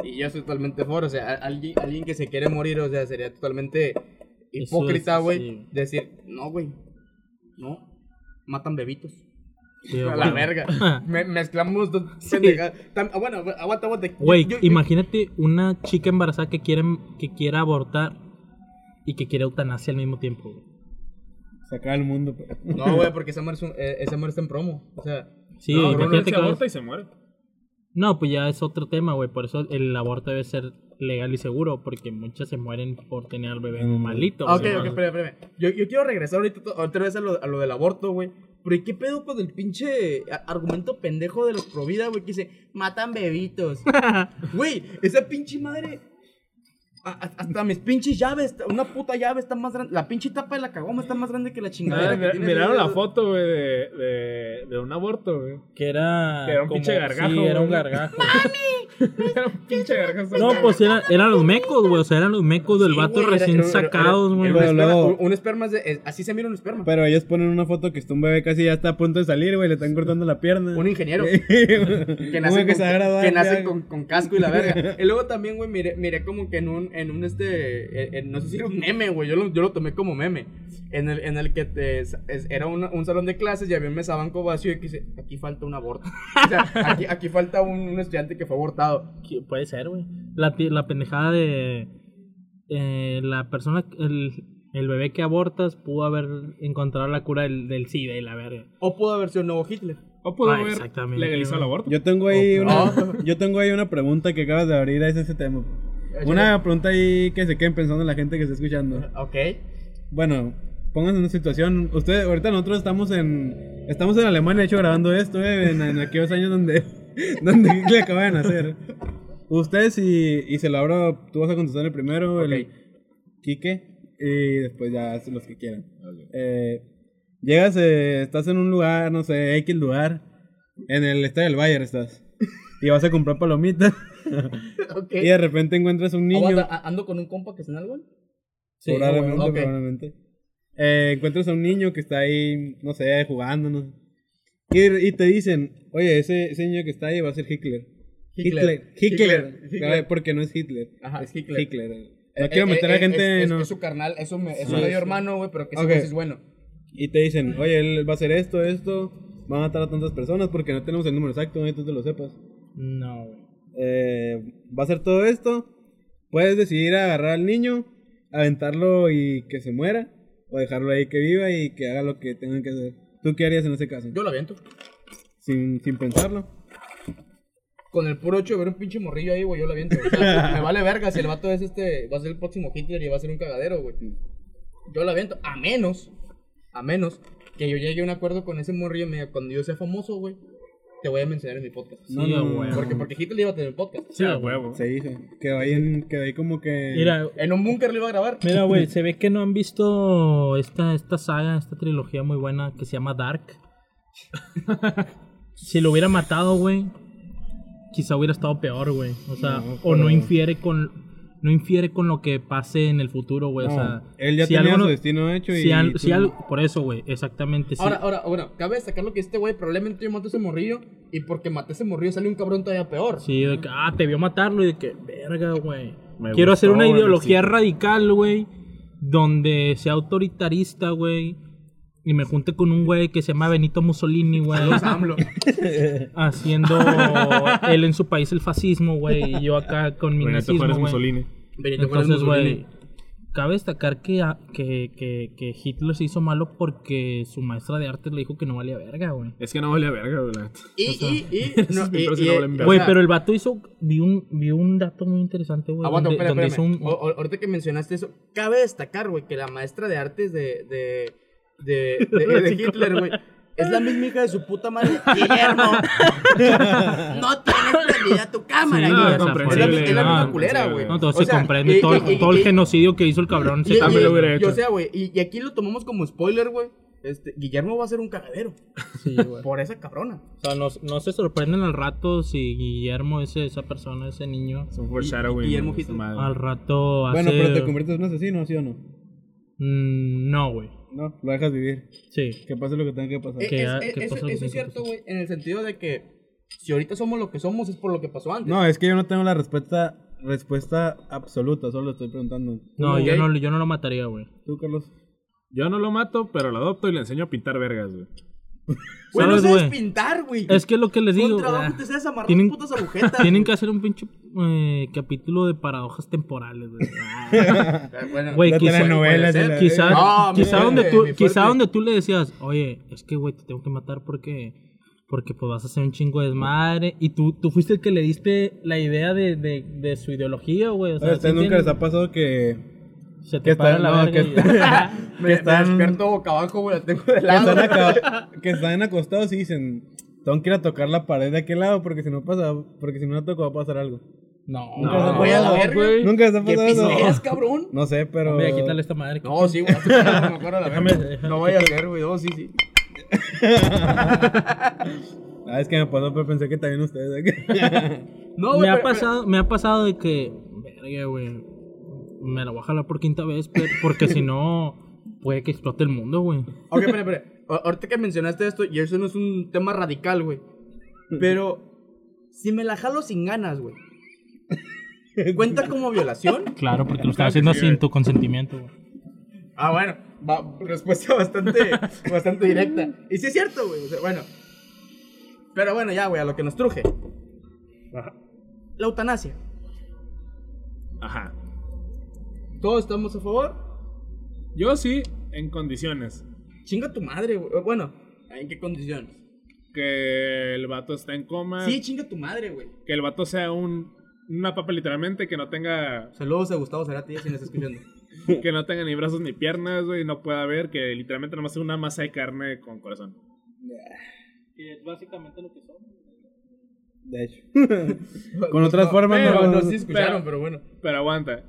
Y yo soy totalmente a favor, o sea, alguien, alguien que se quiere morir, o sea, sería totalmente hipócrita, es- güey, sí. decir, no, güey, no, matan bebitos. Sí, a la verga. <laughs> Me- mezclamos dos Sí. ah, Bueno, aguanta, aguanta. Güey, imagínate una chica embarazada que quiere, que quiera abortar y que quiere eutanasia al mismo tiempo, güey. Sacar al mundo. pero- No, <laughs> güey, porque esa un- eh, está en promo. O sea, Sí, no, imagínate se aborta y se muere. No, pues ya es otro tema, güey. Por eso el aborto debe ser legal y seguro, porque muchas se mueren por tener al bebé Mm. malito. Ok, ok, espera, espera. Yo, yo quiero regresar ahorita to- otra vez a lo, a lo del aborto, güey. Pero ¿y qué pedo con el pinche argumento pendejo de los pro vida, güey? Que dice, matan bebitos. <laughs> Güey, esa pinche madre. Hasta mis pinches llaves, una puta llave está más grande. La pinche tapa de la cagoma está más grande que la chingadera. Ah, que Miraron la foto, güey, de, de, de un aborto, güey. Que era. Que era un como- pinche gargajo, Sí, era un. <laughs> Era pinche gargajo. no, pues era- eran los mecos, güey. O sea, eran los mecos del Sí, vato güey, recién era- sacados, güey. un un- esperma es de. es- así se mira un esperma. Pero ellos ponen una foto que está un bebé casi ya está a punto de salir, güey, le están cortando la pierna. Un ingeniero. <laughs> que nace, con, que nace con, con casco y la verga. <laughs> y luego también, güey, miré, miré como que en un, en un este, en- en- no sé si era un meme, güey, yo lo, yo lo tomé como meme, en el, en el que te- es- era un, un salón de clases y había un mesabanco vacío y que dice, aquí falta un aborto. <laughs> o sea, aquí, aquí falta un, un estudiante que fue abortado. Puede ser, güey. La, la pendejada de. eh, la persona. El, el bebé que abortas pudo haber encontrado la cura del, del SIDA y la verga. O pudo haber sido un nuevo Hitler. O pudo Ah, haber legalizado el aborto. Yo tengo ahí Oh, una, yo tengo ahí una pregunta que acabas de abrir a ese, ese tema. Una pregunta ahí que se queden pensando la gente que está escuchando. Ok. Bueno, pónganse en una situación. Ustedes, ahorita nosotros estamos en. Estamos en Alemania, de hecho, grabando esto, eh, en, en aquellos años donde. <laughs> donde le acaban de nacer. Ustedes y, y se lo abro, tú vas a contestar el primero, el Quique, y después ya los que quieran. Eh, llegas, eh, estás en un lugar, no sé, X lugar, en el estadio del Bayern estás, y vas a comprar palomitas, <laughs> <laughs> Y de repente encuentras un niño. Aguanta, ¿a- ¿Ando con un compa que es en algo? Probablemente, ok. probablemente. Eh, encuentras a un niño que está ahí, no sé, jugando, no y, y te dicen, oye, ese, ese niño que está ahí va a ser Hitler. Hitler. Hitler. Hitler. Hitler. Hitler. Porque no es Hitler. Ajá, es Hitler. No Eh, quiero eh, meter eh, a gente. Es, no. es su carnal, es su, me- es su Sí, medio sí. hermano, güey, pero que ese Ok. güey sí es bueno. Y te dicen, oye, él va a hacer esto, esto. Va a matar a tantas personas porque no tenemos el número exacto, no tú te lo sepas. No, güey. Eh, va a hacer todo esto. Puedes decidir agarrar al niño, aventarlo y que se muera. O dejarlo ahí que viva y que haga lo que tengan que hacer. ¿Tú qué harías en ese caso? Yo lo aviento. Sin, sin pensarlo. Con el puro hecho de ver un pinche morrillo ahí, güey, yo lo aviento. O sea, <laughs> me vale verga si el vato es este, va a ser el próximo Hitler y va a ser un cagadero, güey. Yo lo aviento, a menos, a menos que yo llegue a un acuerdo con ese morrillo, me cuando yo sea famoso, güey, te voy a mencionar en mi podcast. No, Sí, no, huevo. Porque, porque Hitler iba a tener podcast. Sí, a huevo. Se dice. Quedó ahí, en, quedó ahí como que. Mira, En un búnker lo iba a grabar. Mira, güey, <laughs> se ve que no han visto esta, esta saga, esta trilogía muy buena que se llama Dark. <laughs> si lo hubiera matado, güey, quizá hubiera estado peor, güey. O sea, No, o no infiere con no infiere con lo que pase en el futuro, güey. No, o sea, él ya si tenía algo su destino hecho y. si al- tú si no. algo- por eso, güey, exactamente. sí. Ahora, ahora, ahora, cabe destacar lo que este güey, probablemente yo maté a ese morrillo y porque maté a ese morrillo sale un cabrón todavía peor. Sí, de que, ah, te vio matarlo y de que, verga, güey. Me Quiero hacer una ideología sí. radical, güey, donde sea autoritarista, güey, y me junte con un güey que se llama Benito Mussolini, güey, <laughs> haciendo él en su país el fascismo, güey, y yo acá con mi Benito nazismo. Mussolini. Benito Juárez Entonces, Mussolini. güey, cabe destacar que, a- que, que, que Hitler se hizo malo porque su maestra de arte le dijo que no valía verga, güey. Es que no valía verga, güey. Y, y, <laughs> y, no, y- y- vale verga. o Güey, pero el vato hizo, vi un, vi un dato muy interesante, güey, Aguanta, donde, espera, donde espérame. hizo un, o- ahorita que mencionaste eso, cabe destacar, güey, que la maestra de artes de, de, <laughs> de, de, de Hitler, güey, es la misma hija de su puta madre, <laughs> Guillermo. no tienes prendida tu cámara, Sí, no, Es la, es la no, misma culera, comprensible. güey. No, todo O se comprende, y- todo, y- y- todo el y- genocidio que hizo el cabrón se y- también y- lo hubiera hecho. O sea, güey, y, y aquí lo tomamos como spoiler, güey. Este, Guillermo va a ser un cagadero Sí, güey. por esa cabrona. O sea, no, no se sorprenden al rato si Guillermo es esa persona, ese niño. Es un foreshadowing. Guillermo. Al rato hace... Bueno, pero te conviertes en un asesino, ¿sí o no? Mm, no, güey. No, lo dejas vivir. Sí. Que pase lo que tenga que pasar. Eh, Que es- ha- eh, que eso, pasa lo que eso es cierto, güey, en el sentido de que si ahorita somos lo que somos es por lo que pasó antes. No, es que yo no tengo la respuesta respuesta absoluta, solo estoy preguntando. No, yo no, yo no lo mataría, güey. ¿Tú, Carlos? Yo no lo mato, pero lo adopto y le enseño a pintar vergas, güey. Güey, no ¿Sabes, pintar, güey. Es que lo que les digo... Con trabajo te sabes amarrar tienen- las putas agujetas. Tienen que hacer un pinche eh, capítulo de paradojas temporales, güey. <laughs> Bueno, Güey, La quizá- No, quizá, donde tú, quizá donde tú le decías, oye, es que, güey, te tengo que matar porque, porque pues vas a hacer un chingo de desmadre. Y tú, tú fuiste el que le diste la idea de, de, de su ideología, güey. O sea, ¿A ustedes ¿sí nunca les ha pasado que, Se que te para están- la no, verga que y- <laughs> me, que están- me despierto boca abajo, güey, la tengo de que lado. están, acá- <laughs> que están acostados y dicen, tengo que ir a tocar la pared de aquel lado porque si no pasa, porque si no la toco va a pasar algo? No, Nunca se ha güey, a la verga. güey. Nunca se ha ¿Qué pasado eso. pisteas, cabrón? No sé, pero. Voy a quitarle esta madre. No, sí, güey. No me acuerdo la Déjame- No vaya a ser, güey. No, sí, sí. <laughs> Ah, es que me pasó, pero pensé que también ustedes. No, me güey. ha pero- pasado, me ha pasado de que, verga, güey, me la voy a jalar por quinta vez, porque si no, puede que explote el mundo, güey. Ok, espera, espera. Ahorita que mencionaste esto, y eso no es un tema radical, güey. Pero, si me la jalo sin ganas, güey. ¿Cuenta como violación? Claro, porque lo estás haciendo sí, sin tu consentimiento, güey. Ah, bueno. va- respuesta bastante, <laughs> bastante directa. Y sí es cierto, güey. o sea, bueno. Pero bueno, ya, güey, a lo que nos truje. La eutanasia. Ajá. ¿Todos estamos a favor? Yo sí, en condiciones. Chinga tu madre, güey. Bueno, ¿en qué condiciones? Que el vato está en coma. Sí, chinga tu madre, güey. Que el vato sea un, una papa literalmente, que no tenga Saludos a Gustavo Cerati, si nos está escuchando. <laughs> que no tenga ni brazos ni piernas, güey, no pueda ver, que literalmente nomás sea una masa de carne con corazón. Que es básicamente lo que son. De hecho. <laughs> Con otras formas, pero, no- no, sí escucharon, pero- pero bueno. Pero aguanta.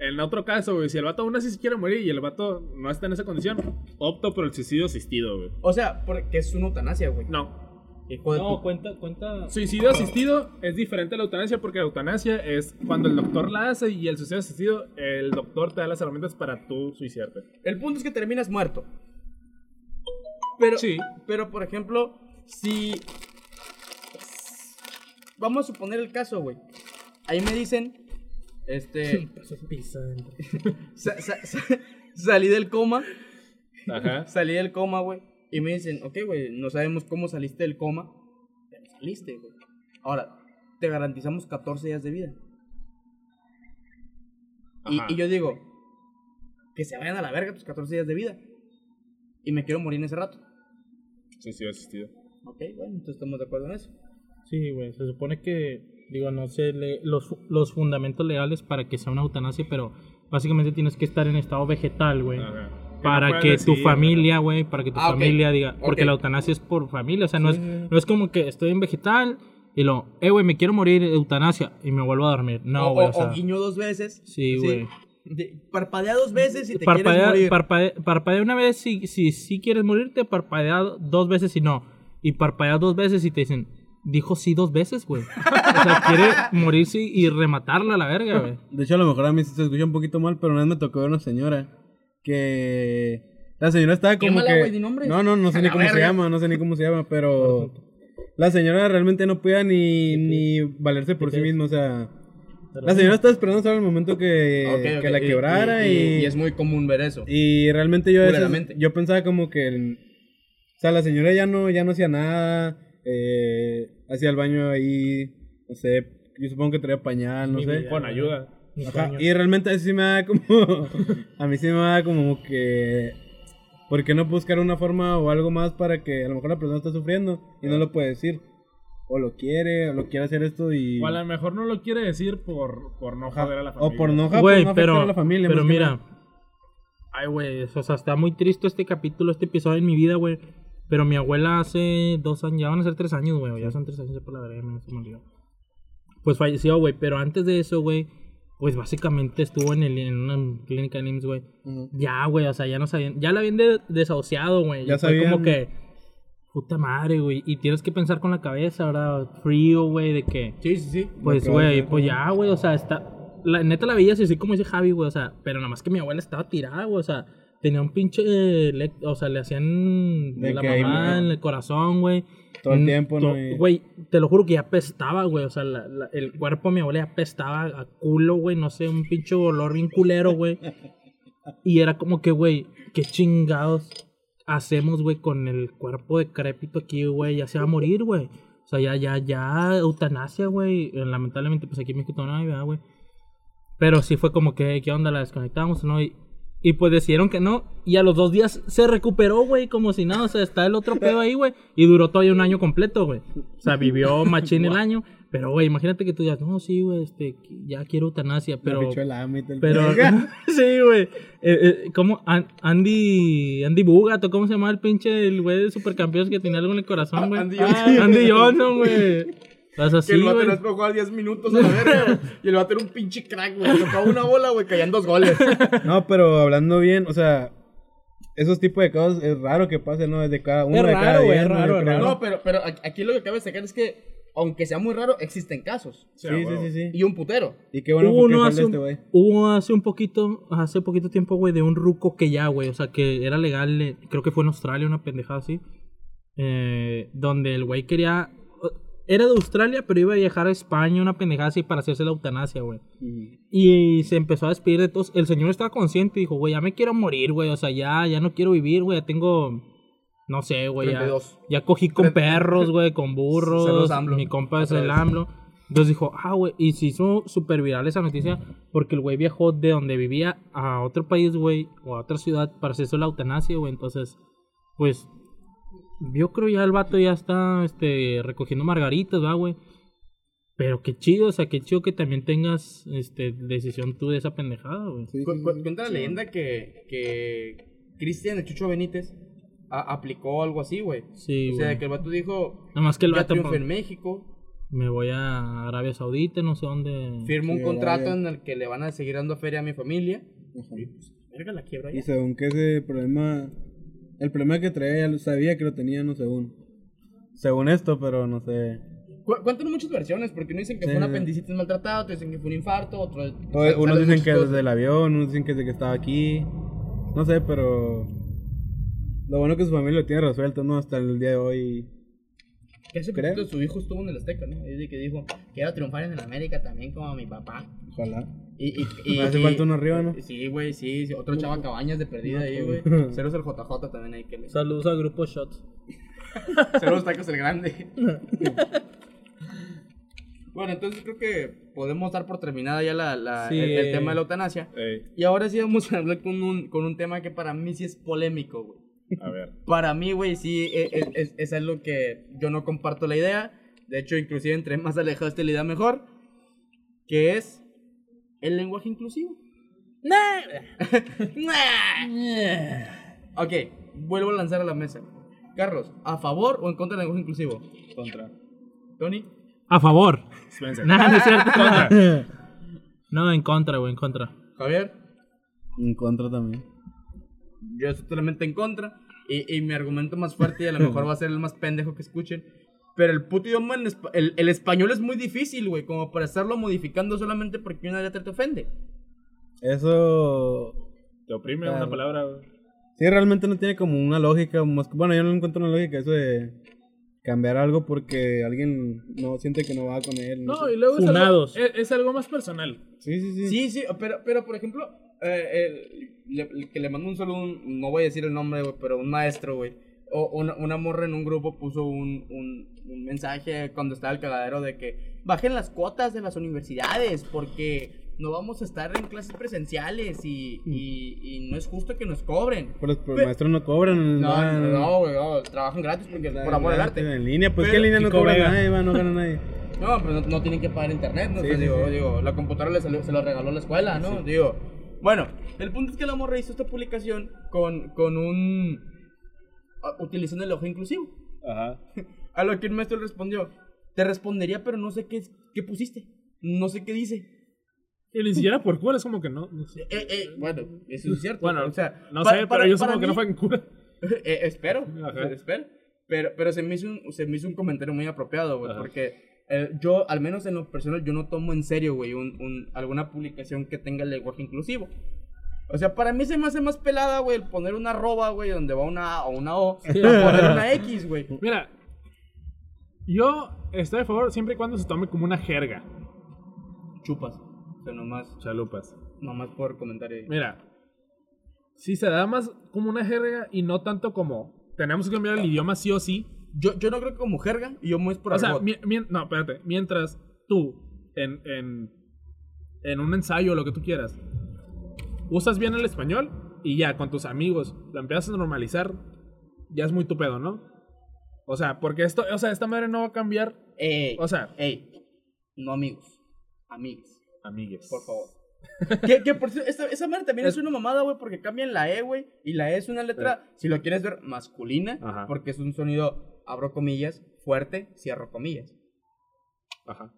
En otro caso, güey, si el vato aún así se quiere morir y el vato no está en esa condición, opto por el suicidio asistido, güey. O sea, porque es una eutanasia, güey. No. Hijo de No, tu- cuenta, cuenta. Suicidio asistido es diferente a la eutanasia porque la eutanasia es cuando el doctor la hace y el suicidio asistido, el doctor te da las herramientas para tú suicidarte. El punto es que terminas muerto. Pero, Sí. pero por ejemplo, si. Vamos a suponer el caso, güey. Ahí me dicen. Este. <laughs> <laughs> sa- sa- sa- salí del coma. Ajá. <laughs> Salí del coma, güey. Y me dicen, ok, güey, no sabemos cómo saliste del coma. Pero saliste, güey. Ahora, te garantizamos 14 días de vida. Y, Ajá. y yo digo, que se vayan a la verga tus 14 días de vida. Y me quiero morir en ese rato. Suicidio asistido. Ok, bueno, entonces estamos de acuerdo en eso. Sí, güey, se supone que, digo, no sé le- los, los fundamentos legales para que sea una eutanasia, pero básicamente tienes que estar en estado vegetal, güey. No Para que tu decidir, familia, güey, para que tu Ah, familia diga, porque la eutanasia es por familia, o sea, no, es, no es como que estoy en vegetal y lo, eh, güey, me quiero morir, eutanasia, y me vuelvo a dormir. No, o, güey, o- o, sea, o guiño dos veces. Sí, güey. De- Parpadea dos veces y te quieres parpadea, morir. parpadea, parpadea una vez si, si, si quieres morirte, parpadea dos veces si no. Y parpadea dos veces y te dicen, dijo sí dos veces, güey. O sea, quiere morirse y rematarla a la verga, güey. De hecho, a lo mejor a mí se escucha un poquito mal, pero una vez me tocó ver una señora que. La señora estaba como Quémala, que. nombres. No, no, no sé A ni cómo se llama, no sé ni cómo se llama, pero. <laughs> La señora realmente no podía ni, ni valerse por sí misma, o sea. La señora estaba esperando solo el momento que, que la y- quebrara y, y, y es muy común ver eso. y realmente yo veces- yo pensaba como que el- o sea la señora ya no ya no hacía nada eh, hacía el baño ahí no sé yo supongo que traía pañal no Mi sé. Con ayuda. Ajá, y realmente a sí me da como <laughs> a mí sí me da como que ¿por qué no buscar una forma o algo más para que a lo mejor la persona está sufriendo y no lo puede decir o lo quiere o lo quiere hacer esto y O a lo mejor no lo quiere decir por, por no joder a la familia. o por no, por no pero, a la familia pero mira. Ay, güey, o sea, está muy triste este capítulo, este episodio en mi vida, güey. Pero mi abuela hace dos años, ya van a ser tres años, güey. Ya son tres años por la verga, me- me olvidó. Pues falleció, güey. Pero antes de eso, güey, pues básicamente estuvo en, el, en una clínica de NIMS, güey. Ujú. Ya, güey, o sea, ya no sabían. Ya la habían de- desahuciado, güey. Ya Fue sabían. como que. Puta madre, güey. Y tienes que pensar con la cabeza, ¿verdad? Frío, güey, de que. Sí, sí, sí. Pues, güey, pues ya, güey, o sea, está... La neta la veías así como dice Javi, güey, o sea, pero nada más que mi abuela estaba tirada, güey, o sea, tenía un pinche... eh, le- O sea, le hacían De la mamá en el corazón, güey. Todo el Mm, tiempo, ¿no? Güey, te lo juro que ya apestaba, güey, o sea, la- la- el cuerpo de mi abuela ya apestaba a culo, güey, no sé, un pinche olor bien culero, güey. Y era como que, güey, qué chingados hacemos, güey, con el cuerpo decrépito aquí, güey, ya se va a morir, güey. O sea, ya, ya, ya, eutanasia, güey. Eh, Lamentablemente, pues aquí en México no hay, ¿verdad, güey? Pero sí fue como que, ¿qué onda? ¿La desconectamos no? Y, y pues decidieron que no. Y a los dos días se recuperó, güey, como si nada. O sea, está el otro pedo ahí, güey. Y duró todavía un año completo, güey. O sea, vivió <laughs> machín el año. Pero, güey, imagínate que tú digas, no, sí, güey, este, ya quiero eutanasia, pero... El Pero, <laughs> sí, güey. Eh, eh, ¿Cómo? An- Andy. Andy Bugat, ¿o cómo se llama el pinche el güey de supercampeones que tenía algo en el corazón, güey? Andy Ah. Andy Johnson, güey. <laughs> Estás así, que el vato güey. no puede jugar 10 minutos a la verga, güey. Y el vato era un pinche crack, güey. Tocaba una bola, güey, caían dos goles. No, pero hablando bien, o sea, esos tipos de cosas es raro que pasen, ¿no? De cada uno Es de raro, cada güey, es ¿no? raro, es raro. No, pero, pero aquí lo que cabe destacar es que, aunque sea muy raro, existen casos. Sí, sí, sí, sí. Y un putero. Y qué bueno hubo uno hace, este un, güey. hubo hace un poquito, hace poquito tiempo, güey, de un ruco que ya, güey, o sea, que era legal, eh, creo que fue en Australia, una pendejada así, eh, donde el güey quería, era de Australia, pero iba a viajar a España, una pendejada así, para hacerse la eutanasia, güey. Y se empezó a despedir de todos. El señor estaba consciente y dijo, güey, ya me quiero morir, güey, o sea, ya, ya no quiero vivir, güey, ya tengo... No sé, güey, ya, 32. ya cogí con perros, güey, <laughs> con burros. Mi compa es el. AMLO. Entonces dijo, ah, güey, y se hizo súper viral esa noticia porque el güey viajó de donde vivía a otro país, güey, o a otra ciudad para hacerse la eutanasia, güey. Entonces, pues, yo creo ya el vato ya está, este, recogiendo margaritas, ¿va, güey? Pero qué chido, o sea, qué chido que también tengas, este, decisión tú de esa pendejada, güey. Sí, sí, Cu- sí. cu- Cuenta la leyenda que, que Cristian, el Chucho Benítez, a- aplicó algo así, güey. Sí, o sea, güey. que el vato dijo, Nada más que el vato pa- en México, me voy a Arabia Saudita, no sé dónde. firmó un contrato en el que le van a seguir dando feria a mi familia. Ajá. Y pues, verga, la quiebra Y ya. según que ese problema, el problema que traía, ya lo sabía que lo tenía, no según. Según esto, pero no sé. Cu- Cuentan muchas versiones, porque uno dicen que Sí, fue un apendicitis maltratado, otros dicen que fue un infarto, otros... O- Unos dicen que desde el avión, unos dicen que desde que estaba aquí. No sé, pero. Lo bueno que su familia lo tiene resuelto, ¿no? Hasta el día de hoy. Que hace poquito su hijo estuvo en el Azteca, ¿no? Y que dijo, quiero triunfar en el América también como mi papá. Ojalá. Y, y, y, hace y- falta uno arriba, ¿no? Sí, güey, sí, sí, otro chava cabañas de perdida ahí, güey. <laughs> Ceros el JJ también ahí que le... Saludos al grupo Shots. <laughs> Ceros tacos el grande. <laughs> bueno, entonces creo que podemos dar por terminada ya la, la- Sí. el, el tema de la eutanasia. Ey, Y ahora sí vamos a hablar con un, con un tema que para mí sí es polémico, güey. a ver. Para mí, güey, sí e- es, es, es algo que yo no comparto la idea. De hecho, inclusive entre más alejado esté la idea, mejor. Que es el lenguaje inclusivo. <laughs> ok, vuelvo a lanzar a la mesa. Carlos, ¿a favor o en contra del lenguaje inclusivo? Contra. Tony. A favor. Espérense. No, no es cierto. <laughs> No, en contra, güey, en contra. Javier. En contra también. Yo estoy totalmente en contra. Y, y mi argumento más fuerte, y a lo mejor va a ser el más pendejo que escuchen. Pero el puto idioma, en espa- el, el español es muy difícil, güey. Como para estarlo modificando solamente porque una letra te ofende. Eso. Te oprime Claro. una palabra, güey. Sí, realmente no tiene como una lógica. más Bueno, yo no encuentro una lógica eso de cambiar algo porque alguien no siente que no va con él. No, No, sé. y luego es algo, Funados. es, es algo más personal. Sí, sí, sí. Sí, sí, pero, pero por ejemplo, eh, el, le- el que le mandó un saludo, un- no voy a decir el nombre, güey, pero un maestro, güey. O una, una morra en un grupo puso un, un, un mensaje cuando estaba el cagadero de que bajen las cuotas de las universidades porque no vamos a estar en clases presenciales y, y, y no es justo que nos cobren. Pues los pues, maestros no cobran. No, van- no, güey, no, trabajan gratis porque por amor al arte. En línea, pues Pero- en línea no cobra nadie, va, no gana nadie. <laughs> No, pero no, no tienen que pagar internet, ¿no? Sí, Entonces, sí, digo, sí. digo, la computadora le salió- se lo regaló la escuela, ¿no? Digo, bueno, el punto es que la morra hizo esta publicación con, con un... utilizando el ojo inclusivo. Ajá. <laughs> A lo que el maestro respondió, te respondería, pero no sé qué, qué pusiste, no sé qué dice. Y ni siquiera por cuál, es como que no. no sé. Eh, eh, bueno, eso es cierto. Bueno, o sea, no pa- sé, para- pero yo para supongo que no fue en cura. <laughs> Eh, espero, Ajá. espero. Pero, pero se, me hizo un, se me hizo un comentario muy apropiado, güey, porque eh, yo, al menos en lo personal, yo no tomo en serio, güey, un, un- alguna publicación que tenga el lenguaje inclusivo. O sea, para mí se me hace más pelada, güey, el poner una arroba, güey, donde va una A o una O, a poner una X, güey. Mira, yo estoy a favor siempre y cuando se tome como una jerga. Chupas. O sea, nomás, Chalupas. nomás por comentario. Mira, si se da más como una jerga y no tanto como tenemos que cambiar el idioma sí o sí. Yo, yo no creo que como jerga, y yo es por O sea, mi- no, espérate. Mientras tú, en, en, en un ensayo o lo que tú quieras, usas bien el español y ya con tus amigos lo empiezas a normalizar, ya es muy tu pedo, ¿no? O sea, porque esto, o sea, esta madre no va a cambiar. Ey, O sea, ey, no amigos, amigues. amigues. Por favor. <laughs> que, que por cierto, esa, esa madre también es, una mamada, güey, porque cambian la E, güey. Y la E es una letra, si lo quieres ver, masculina. Ajá. Porque es un sonido, abro comillas, fuerte, cierro comillas. Ajá.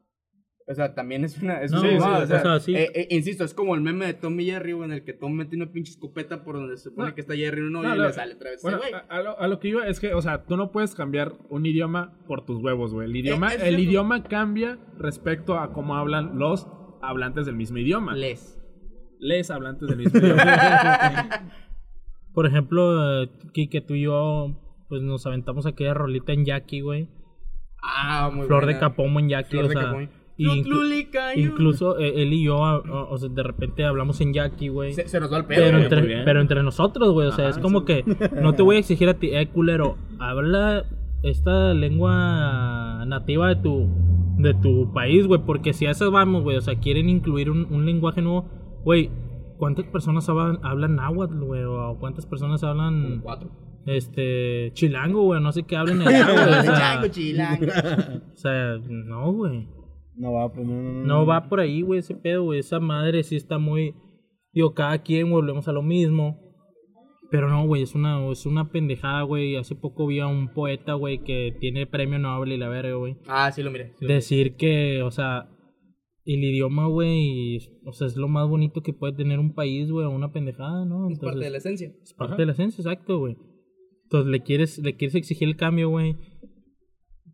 O sea, también es una. Es No, sí, sí, o sea, o sea, sí. eh, eh, insisto, es como el meme de Tom y Jerry, güey, en el que Tom mete una pinche escopeta por donde se supone No. que está Jerry uno No, y le sale otra vez. Bueno, ese a, a lo, a lo que iba es que, o sea, tú no puedes cambiar un idioma por tus huevos, güey. El idioma, Eh, es el cierto. idioma cambia respecto a cómo hablan los hablantes del mismo idioma. Les. Les hablantes del mismo idioma. <laughs> Por ejemplo, Kike, tú y yo, pues nos aventamos aquella rolita en Jackie, güey. Ah, muy Flor de. Capomo en Jackie, Flor o sea. Incluso eh, él y yo, ah, ah, o sea, de repente hablamos en Jackie, güey. Se, se nos va el pedo. Pero güey. entre, pero entre nosotros, güey. O sea, Ajá, es como sí. que no te voy a exigir a ti, eh, culero, habla esta lengua nativa de tu, de tu país, güey. Porque si a esas vamos, güey, o sea, quieren incluir un, un lenguaje nuevo, güey. ¿Cuántas personas hablan, hablan náhuatl, güey? O cuántas personas hablan Cuatro. este chilango, güey? No sé qué hablen allá, <laughs> güey. O sea, Chango, chilango. o sea, no, güey. No va, pues no, no, no. No va por ahí, güey, ese pedo, güey. Esa madre sí está muy. Digo, cada quien volvemos a lo mismo. Pero no, güey, es una, es una pendejada, güey. Hace poco vi a un poeta, güey, que tiene premio Nobel y la verga, güey. Ah, sí lo miré. sí lo Decir que, o sea, el idioma, güey, o sea, es lo más bonito que puede tener un país, güey, o una pendejada, ¿no? miré. Es parte Entonces, de la esencia. es parte de la esencia, exacto, güey. Entonces le quieres, le quieres exigir el cambio, güey.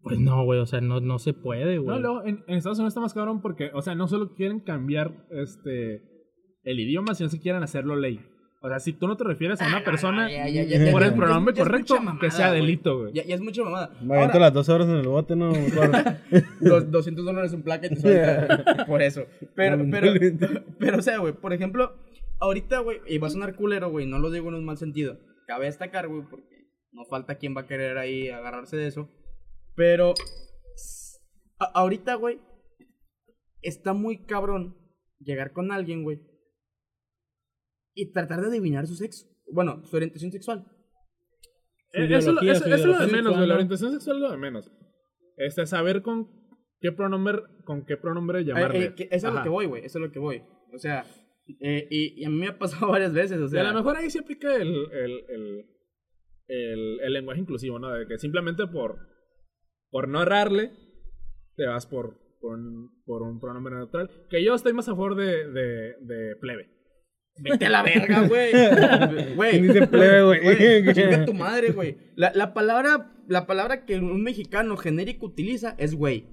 Pues no, güey, o sea, no, no se puede, güey. no, luego, en, en Estados Unidos está más cabrón porque, o sea, no solo quieren cambiar este el idioma, sino que quieren hacerlo ley. O sea, si tú no te refieres a una persona Ya, ya, ya, ya, por ya, el pronombre correcto, mamada, que sea delito, güey. Ya, ya es mucha mamada. Me aviento las dos horas en el bote, no. <laughs> Los 200 dólares en placa y te. <laughs> Por eso. Pero, pero, pero, o sea, güey, por ejemplo, ahorita, güey, y va a sonar culero, güey, no lo digo en un mal sentido. Cabe destacar, güey, porque no falta quien va a querer ahí agarrarse de eso. Pero, ahorita, güey, está muy cabrón llegar con alguien, güey, y tratar de adivinar su sexo. Bueno, su orientación sexual. Su Eh, Eso, es lo- ideología, eso- su eso es lo de menos, güey. La orientación sexual es lo de menos. Este, saber con qué pronombre, con qué pronombre Eh, llamarle. eh, eso es lo que voy, güey, eso es lo que voy. O sea, y, y a mí me ha pasado <laughs> varias veces, o Y sea... a lo mejor ahí se aplica el, el, el, el lenguaje inclusivo, ¿no? De que simplemente por, por no errarle, te vas por, por, un, por un pronombre neutral. Que yo estoy más a favor de, de, de plebe. Vete a la verga, güey. <laughs> Güey. ¿Quién dice plebe, güey? <laughs> Chinga tu madre, güey. La, la palabra, la palabra que un mexicano genérico utiliza es güey.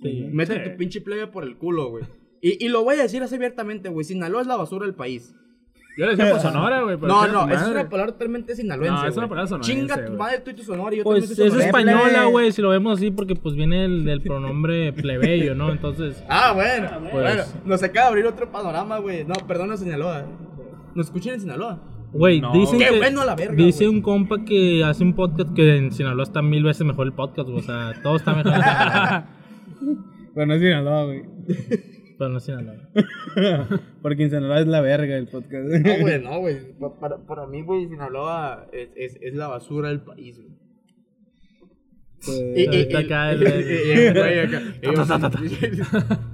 Sí. Mete Sí. tu pinche plebe por el culo, güey. Y, y lo voy a decir así abiertamente, güey. Sinaloa es la basura del país. Yo le decía por Sonora, güey. pero No, no, es una palabra totalmente sinaloense. No, es una palabra sonorense, Chinga tu madre, tú y tu sonora. y Yo Pues es española, güey, si lo vemos así, porque pues viene el del pronombre plebeyo, ¿no? Entonces, Ah, bueno. Pues- Bueno, nos acaba de abrir otro panorama, güey. No, perdona, Sinaloa. Nos escuchan en Sinaloa. güey, No. dicen Qué que... bueno la verga, Dice un compa que hace un podcast que en Sinaloa está mil veces mejor el podcast, güey. O sea, todo está mejor en Sinaloa. <laughs> Pero no es Sinaloa, güey. <laughs> Pero no es Sinaloa. <laughs> Porque en Sinaloa es la verga el podcast. No, güey, <laughs> no, güey. Pa- Para, para mí, güey, Sinaloa es, es, es la basura del país, güey. Pues,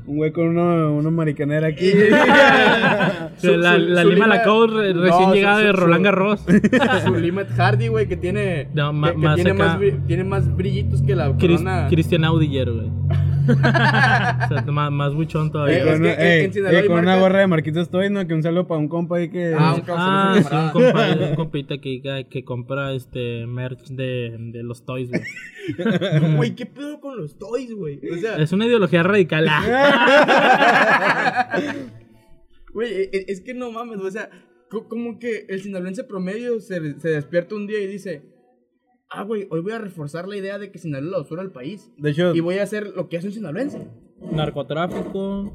un güey con una, una maricanera aquí. <laughs> Su- la su- la su Lima lima- Lacau re- No, recién llegada su- de Roland Garros. Su Limet Hardy, güey, que tiene. No, que, que más tiene, más, tiene más brillitos que la Chris- corona. Cristian Audiller, güey. <laughs> o sea, más, más buchón todavía. Eh, con, ey, hay con una gorra de Marquitos Toy, ¿no? Que un saludo para un compa ahí que... Ah, un Ah, un sí, un, compa, un compita que, que, que compra este merch de, de los toys, güey. <laughs> Güey, ¿qué pedo con los toys, güey? O sea, Es una ideología radical. ah. <laughs> güey, e- e- es que no mames, güey, o sea, co- como que el sinaloense promedio se, se despierta un día y dice. Ah, güey, hoy voy a reforzar la idea de que Sinaloa es la basura del país. De hecho, Y voy a hacer lo que hace un sinaloense. Narcotráfico,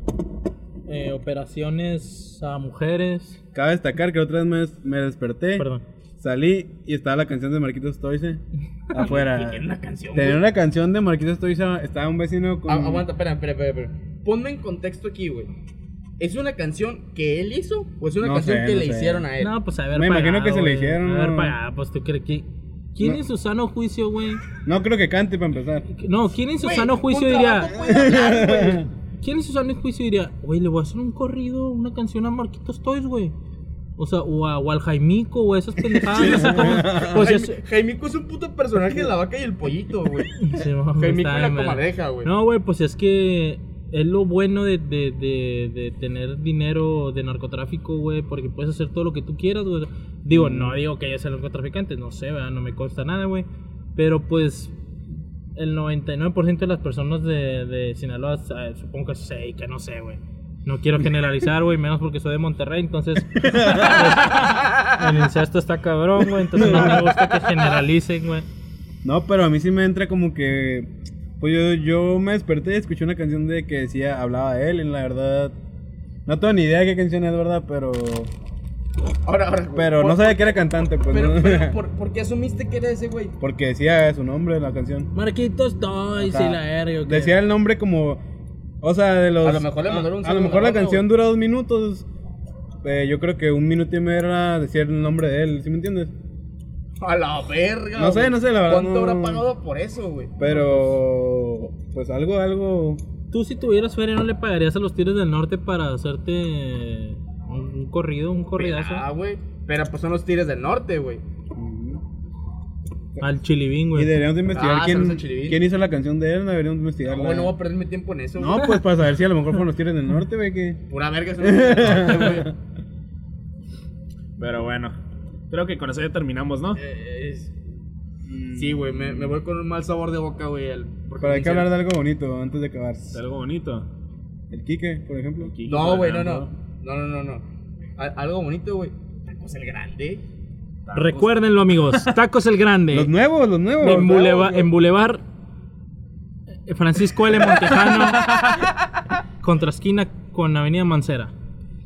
eh, operaciones a mujeres. cabe destacar que otra vez me, me desperté, Perdón. salí y estaba la canción de Marquitos Toyce <laughs> afuera. Tiene una canción. Tenía una canción de Marquitos Toyce, estaba un vecino con... Ah, aguanta, espera, espera, espera, espera. Ponme en contexto aquí, güey. ¿Es una canción que él hizo o es una No canción sé, que no le sé. hicieron a él? No, pues a ver, Me imagino que se le güey. hicieron, A ver, pagado, pues tú crees que. ¿Quién No. en su sano juicio, güey? No creo que cante para empezar. No, ¿quién en su Güey, sano juicio diría. hablar. <laughs> ¿Quién en su sano juicio diría, güey, le voy a hacer un corrido, una canción a Marquitos Toys, güey? O sea, o, a- o al Jaimico, o a esas pendejadas. Pues <laughs> es. Jaime- Jaimico es un puto personaje de la vaca y el pollito, güey. Sí, Jaimico y la comadreja, güey. No, güey, pues es que es lo bueno de, de, de, de tener dinero de narcotráfico, güey, porque puedes hacer todo lo que tú quieras, güey. Digo, no digo que yo sea narcotraficante, no sé, ¿verdad? no me consta nada, güey. Pero pues el 99% de las personas de, de Sinaloa, supongo que se dedica, no sé, güey. No quiero generalizar, güey, menos porque soy de Monterrey, entonces pues, el incesto está cabrón, güey, entonces no me gusta que generalicen, güey. No, pero a mí sí me entra como que. Pues yo, yo me desperté y escuché una canción de que decía, hablaba de él, y la verdad. No tengo ni idea de qué canción es, ¿verdad? Pero. Ahora, ahora. Pero por- no sabía que era cantante, pues. Pero, ¿no? pero, <laughs> ¿por, por qué asumiste que era ese, güey? Porque decía su nombre en la canción. Marquitos Toys O sea, y la verga. ¿o qué? Decía el nombre como. O sea, de los. A lo mejor le mandaron un A lo mejor la canción dura dos minutos. Eh, yo creo que un minuto y medio era decir el nombre de él, ¿sí me entiendes? A la verga. No sé, güey. no sé, la verdad, ¿Cuánto no- habrá pagado por eso, güey? Pero. Pues algo, algo. Tú si tuvieras feria no le pagarías a los Tigres del Norte para hacerte un, un corrido, un corridazo. Ah, güey. Pero pues son los tigres del norte, güey. Al Chilibín, Y güey. deberíamos de investigar Ah, quién, quién hizo la canción de él, deberíamos de No, güey, no voy a perder mi tiempo en eso, No, güey. pues para saber si a lo mejor fueron los <laughs> Tigres del Norte, güey, que... Pura verga, son los del norte, güey. Pero bueno, creo que con eso ya terminamos, ¿no? Eh, es- Sí, güey, me, me voy con un mal sabor de boca, güey. Pero hay que hablar de algo bonito antes de acabar. Es algo bonito. El Quique, por ejemplo. No, güey, no, no. No, no, no, no. Al- algo bonito, güey. Tacos el grande. Recuérdenlo, amigos. <laughs> Tacos el Grande. Los nuevos, los nuevos. en, Los Bouleva- nuevos, en Boulevard eh, Francisco L. Montejano. <laughs> contra esquina con Avenida Mancera.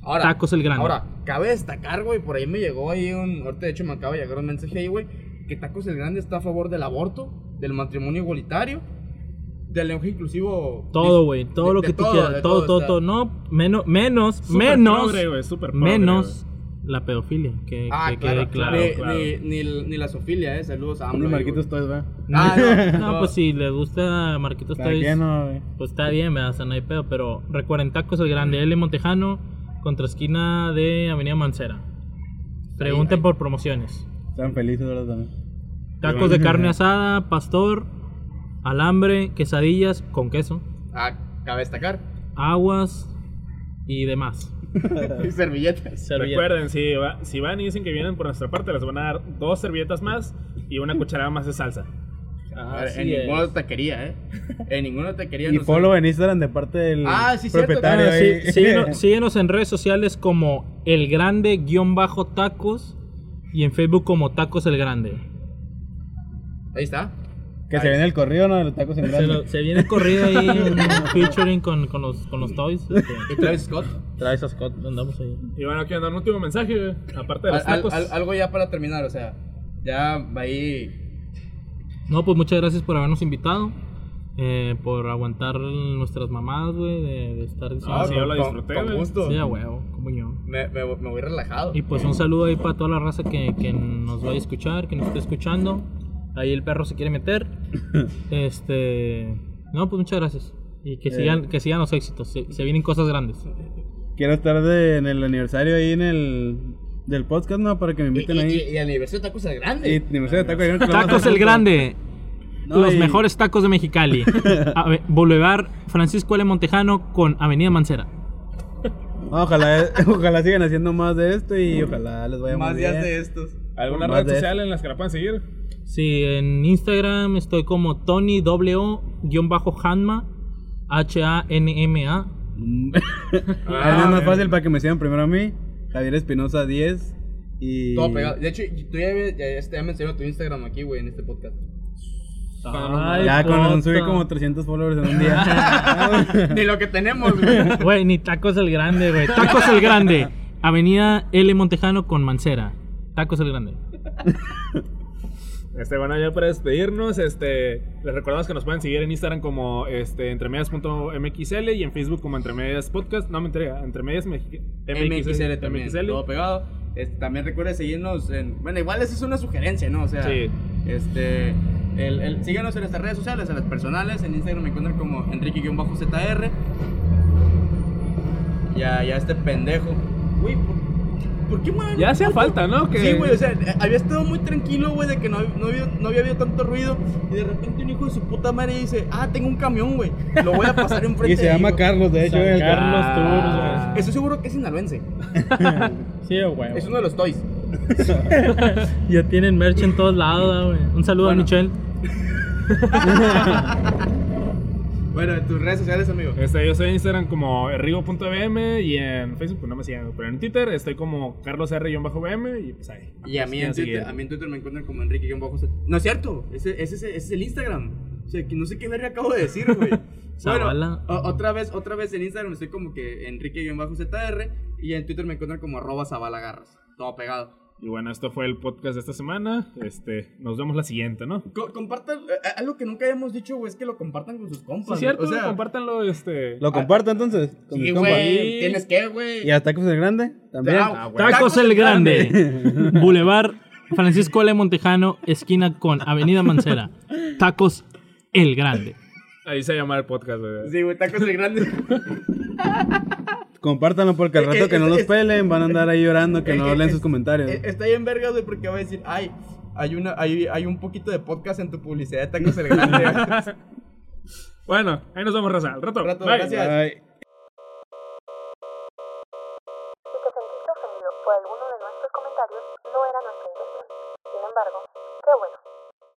Ahora, Tacos el Grande. Ahora, cabe destacar, güey, por ahí me llegó ahí un... Ahorita, de hecho, me acaba de llegar un mensaje ahí, güey, que Tacos el Grande está a favor del aborto, del matrimonio igualitario, del lenguaje inclusivo... Todo, güey. Todo de- lo de que tú todo, quieras. Todo, todo, todo. No, menos, menos, menos. güey, súper progre, menos la pedofilia. Que, Ah, que claro, quede claro. Ni, claro. Ni, ni, ni la sofilia, eh. Saludos a Ni Marquitos. Toys, va. Ah, no, <laughs> No, pues si les gusta Marquitos Toys, no, pues está bien, ¿verdad? O sea, no hay pedo. Pero recuerden, Tacos el Grande, L. Montejano, contra esquina de Avenida Mancera. Pregunten ahí. por promociones. Están felices, ¿verdad? También. Tacos de carne asada, pastor, alambre, quesadillas con queso, Ah, cabe destacar. aguas y demás. <laughs> Y servilletas. Servilleta. Recuerden, si, va- si van y dicen que vienen por nuestra parte, les van a dar dos servilletas más y una cucharada más de salsa. En ninguna taquería, eh. En ninguna taquería. Y nos- follow en Instagram de parte del Ah, sí, cierto, propietario ahí. sí, síguenos, <laughs> síguenos en redes sociales como el grande guion bajo tacos y en Facebook como tacos el grande. Ahí está. que se viene el corrido, ¿no? De los tacos en Se, grande. lo- se viene corrido ahí <laughs> un featuring con, con los, con los toys. Y Travis Scott. Travis Scott, andamos ahí. Y bueno, quiero dar un último mensaje, güey, aparte de los al- tacos. al- algo ya para terminar, o sea. Ya va ahí. No, pues muchas gracias por habernos invitado. eh, por aguantar nuestras mamadas, güey, de, de estar diciendo. Ah, sí, yo la disfruté, Con gusto. Sí, a huevo, como yo. Me, me, me voy relajado. Y pues un saludo ahí para toda la raza que, que nos vaya a escuchar, que nos esté escuchando. Ahí el perro se quiere meter. <laughs> Este. No, pues muchas gracias. Y que sigan, que sigan los éxitos. Se, se vienen cosas grandes. Quiero estar de- en el aniversario ahí en el del podcast, ¿no? Para que me Y, inviten y, ahí. y, y el aniversario de tacos el Y, grande. aniversario de tacos. a el. Grande. <laughs> No, los y- mejores tacos de Mexicali. <laughs> A ver, Boulevard Francisco L. Montejano con Avenida Mancera. Ojalá, <laughs> ojalá sigan haciendo más de esto y ojalá les vaya Más muy días bien. de estos. ¿Alguna más red social en las que la puedan seguir? Sí, en Instagram estoy como Tony hanma H-A-N-M-A. Ah, es más fácil para que me sigan primero a mí. Javier Espinosa 10. Y. Todo pegado. De hecho, tú ya, ya, ya tu Instagram aquí, güey, en este podcast. Ay, Ya con subí como 300 followers en un día. <laughs> Ni lo que tenemos, güey. Güey, ni Tacos el Grande, güey. Tacos el Grande. Avenida L. Montejano con Mancera. Tacos el Grande. Este, bueno, ya para despedirnos, este, les recordamos que nos pueden seguir en Instagram como este, entremedias.mxl y en Facebook como entremedias podcast. No me entrega, entremedias Mexi- MXL también, MXL. todo pegado. Este, también recuerda seguirnos en... Bueno, igual esa es una sugerencia, ¿no? O sea, Sí. este... El, el- síganos en nuestras redes sociales, en las personales. En Instagram me encuentran como Enrique-ZR. Ya, ya este pendejo. Uy, ¿por, ¿por qué mueven Ya hacía falta, ¿no? Que- Sí, güey, o sea, había estado muy tranquilo, güey, de que no, no, había, no había habido tanto ruido. Y de repente un hijo de su puta madre dice, ah, tengo un camión, güey. Lo voy a pasar <laughs> enfrente Y se llama ahí, güey". Carlos, de hecho. San el Carlos. Tours, Estoy seguro que es sinaloense. güey. <laughs> Sí, güey. Es uno de los toys. <laughs> Ya tienen merch en todos lados, güey. Un saludo Bueno. a Michelle. Bueno, en tus redes sociales, amigo. Este, yo estoy en Instagram como rigo.bm y en Facebook pues no me sigan, pero en Twitter estoy como carlosr-bm y pues ahí. Y a mí, en Twitter, a mí en Twitter me encuentran como Enrique bajo No es cierto, ese, ese, ese, ese es el Instagram. O sea, que no sé qué verga acabo de decir, güey. <laughs> Zavala. o- otra vez, otra vez en Instagram estoy como que Enrique-ZR y en Twitter me encuentran como arroba Zabalagarras. Todo pegado. Y bueno, esto fue el podcast de esta semana. Este, nos vemos la siguiente, ¿no? Co- compartan, eh, algo que nunca habíamos dicho, güey, es que lo compartan con sus Sí, compas. es cierto, o sea, compártanlo, este... Lo comparto entonces. Con Sí, güey, tienes que, güey. Y a Tacos el Grande también. Ah, güey. Tacos el Grande. Boulevard Francisco L. Montejano, esquina con Avenida Mancera. Tacos el Grande. Ahí se llama el podcast, güey. Sí, güey, tacos de grande. <laughs> Compártanlo porque al Eh, rato eh, que no los pelen van a andar ahí llorando que no leen sus comentarios. eh, Está bien verga, güey, porque va a decir, ay, hay, una, hay, hay un poquito de podcast en tu publicidad de tacos el grande. <laughs> Bueno, ahí nos vemos, Raza. Al rato. Al rato, Bye. gracias.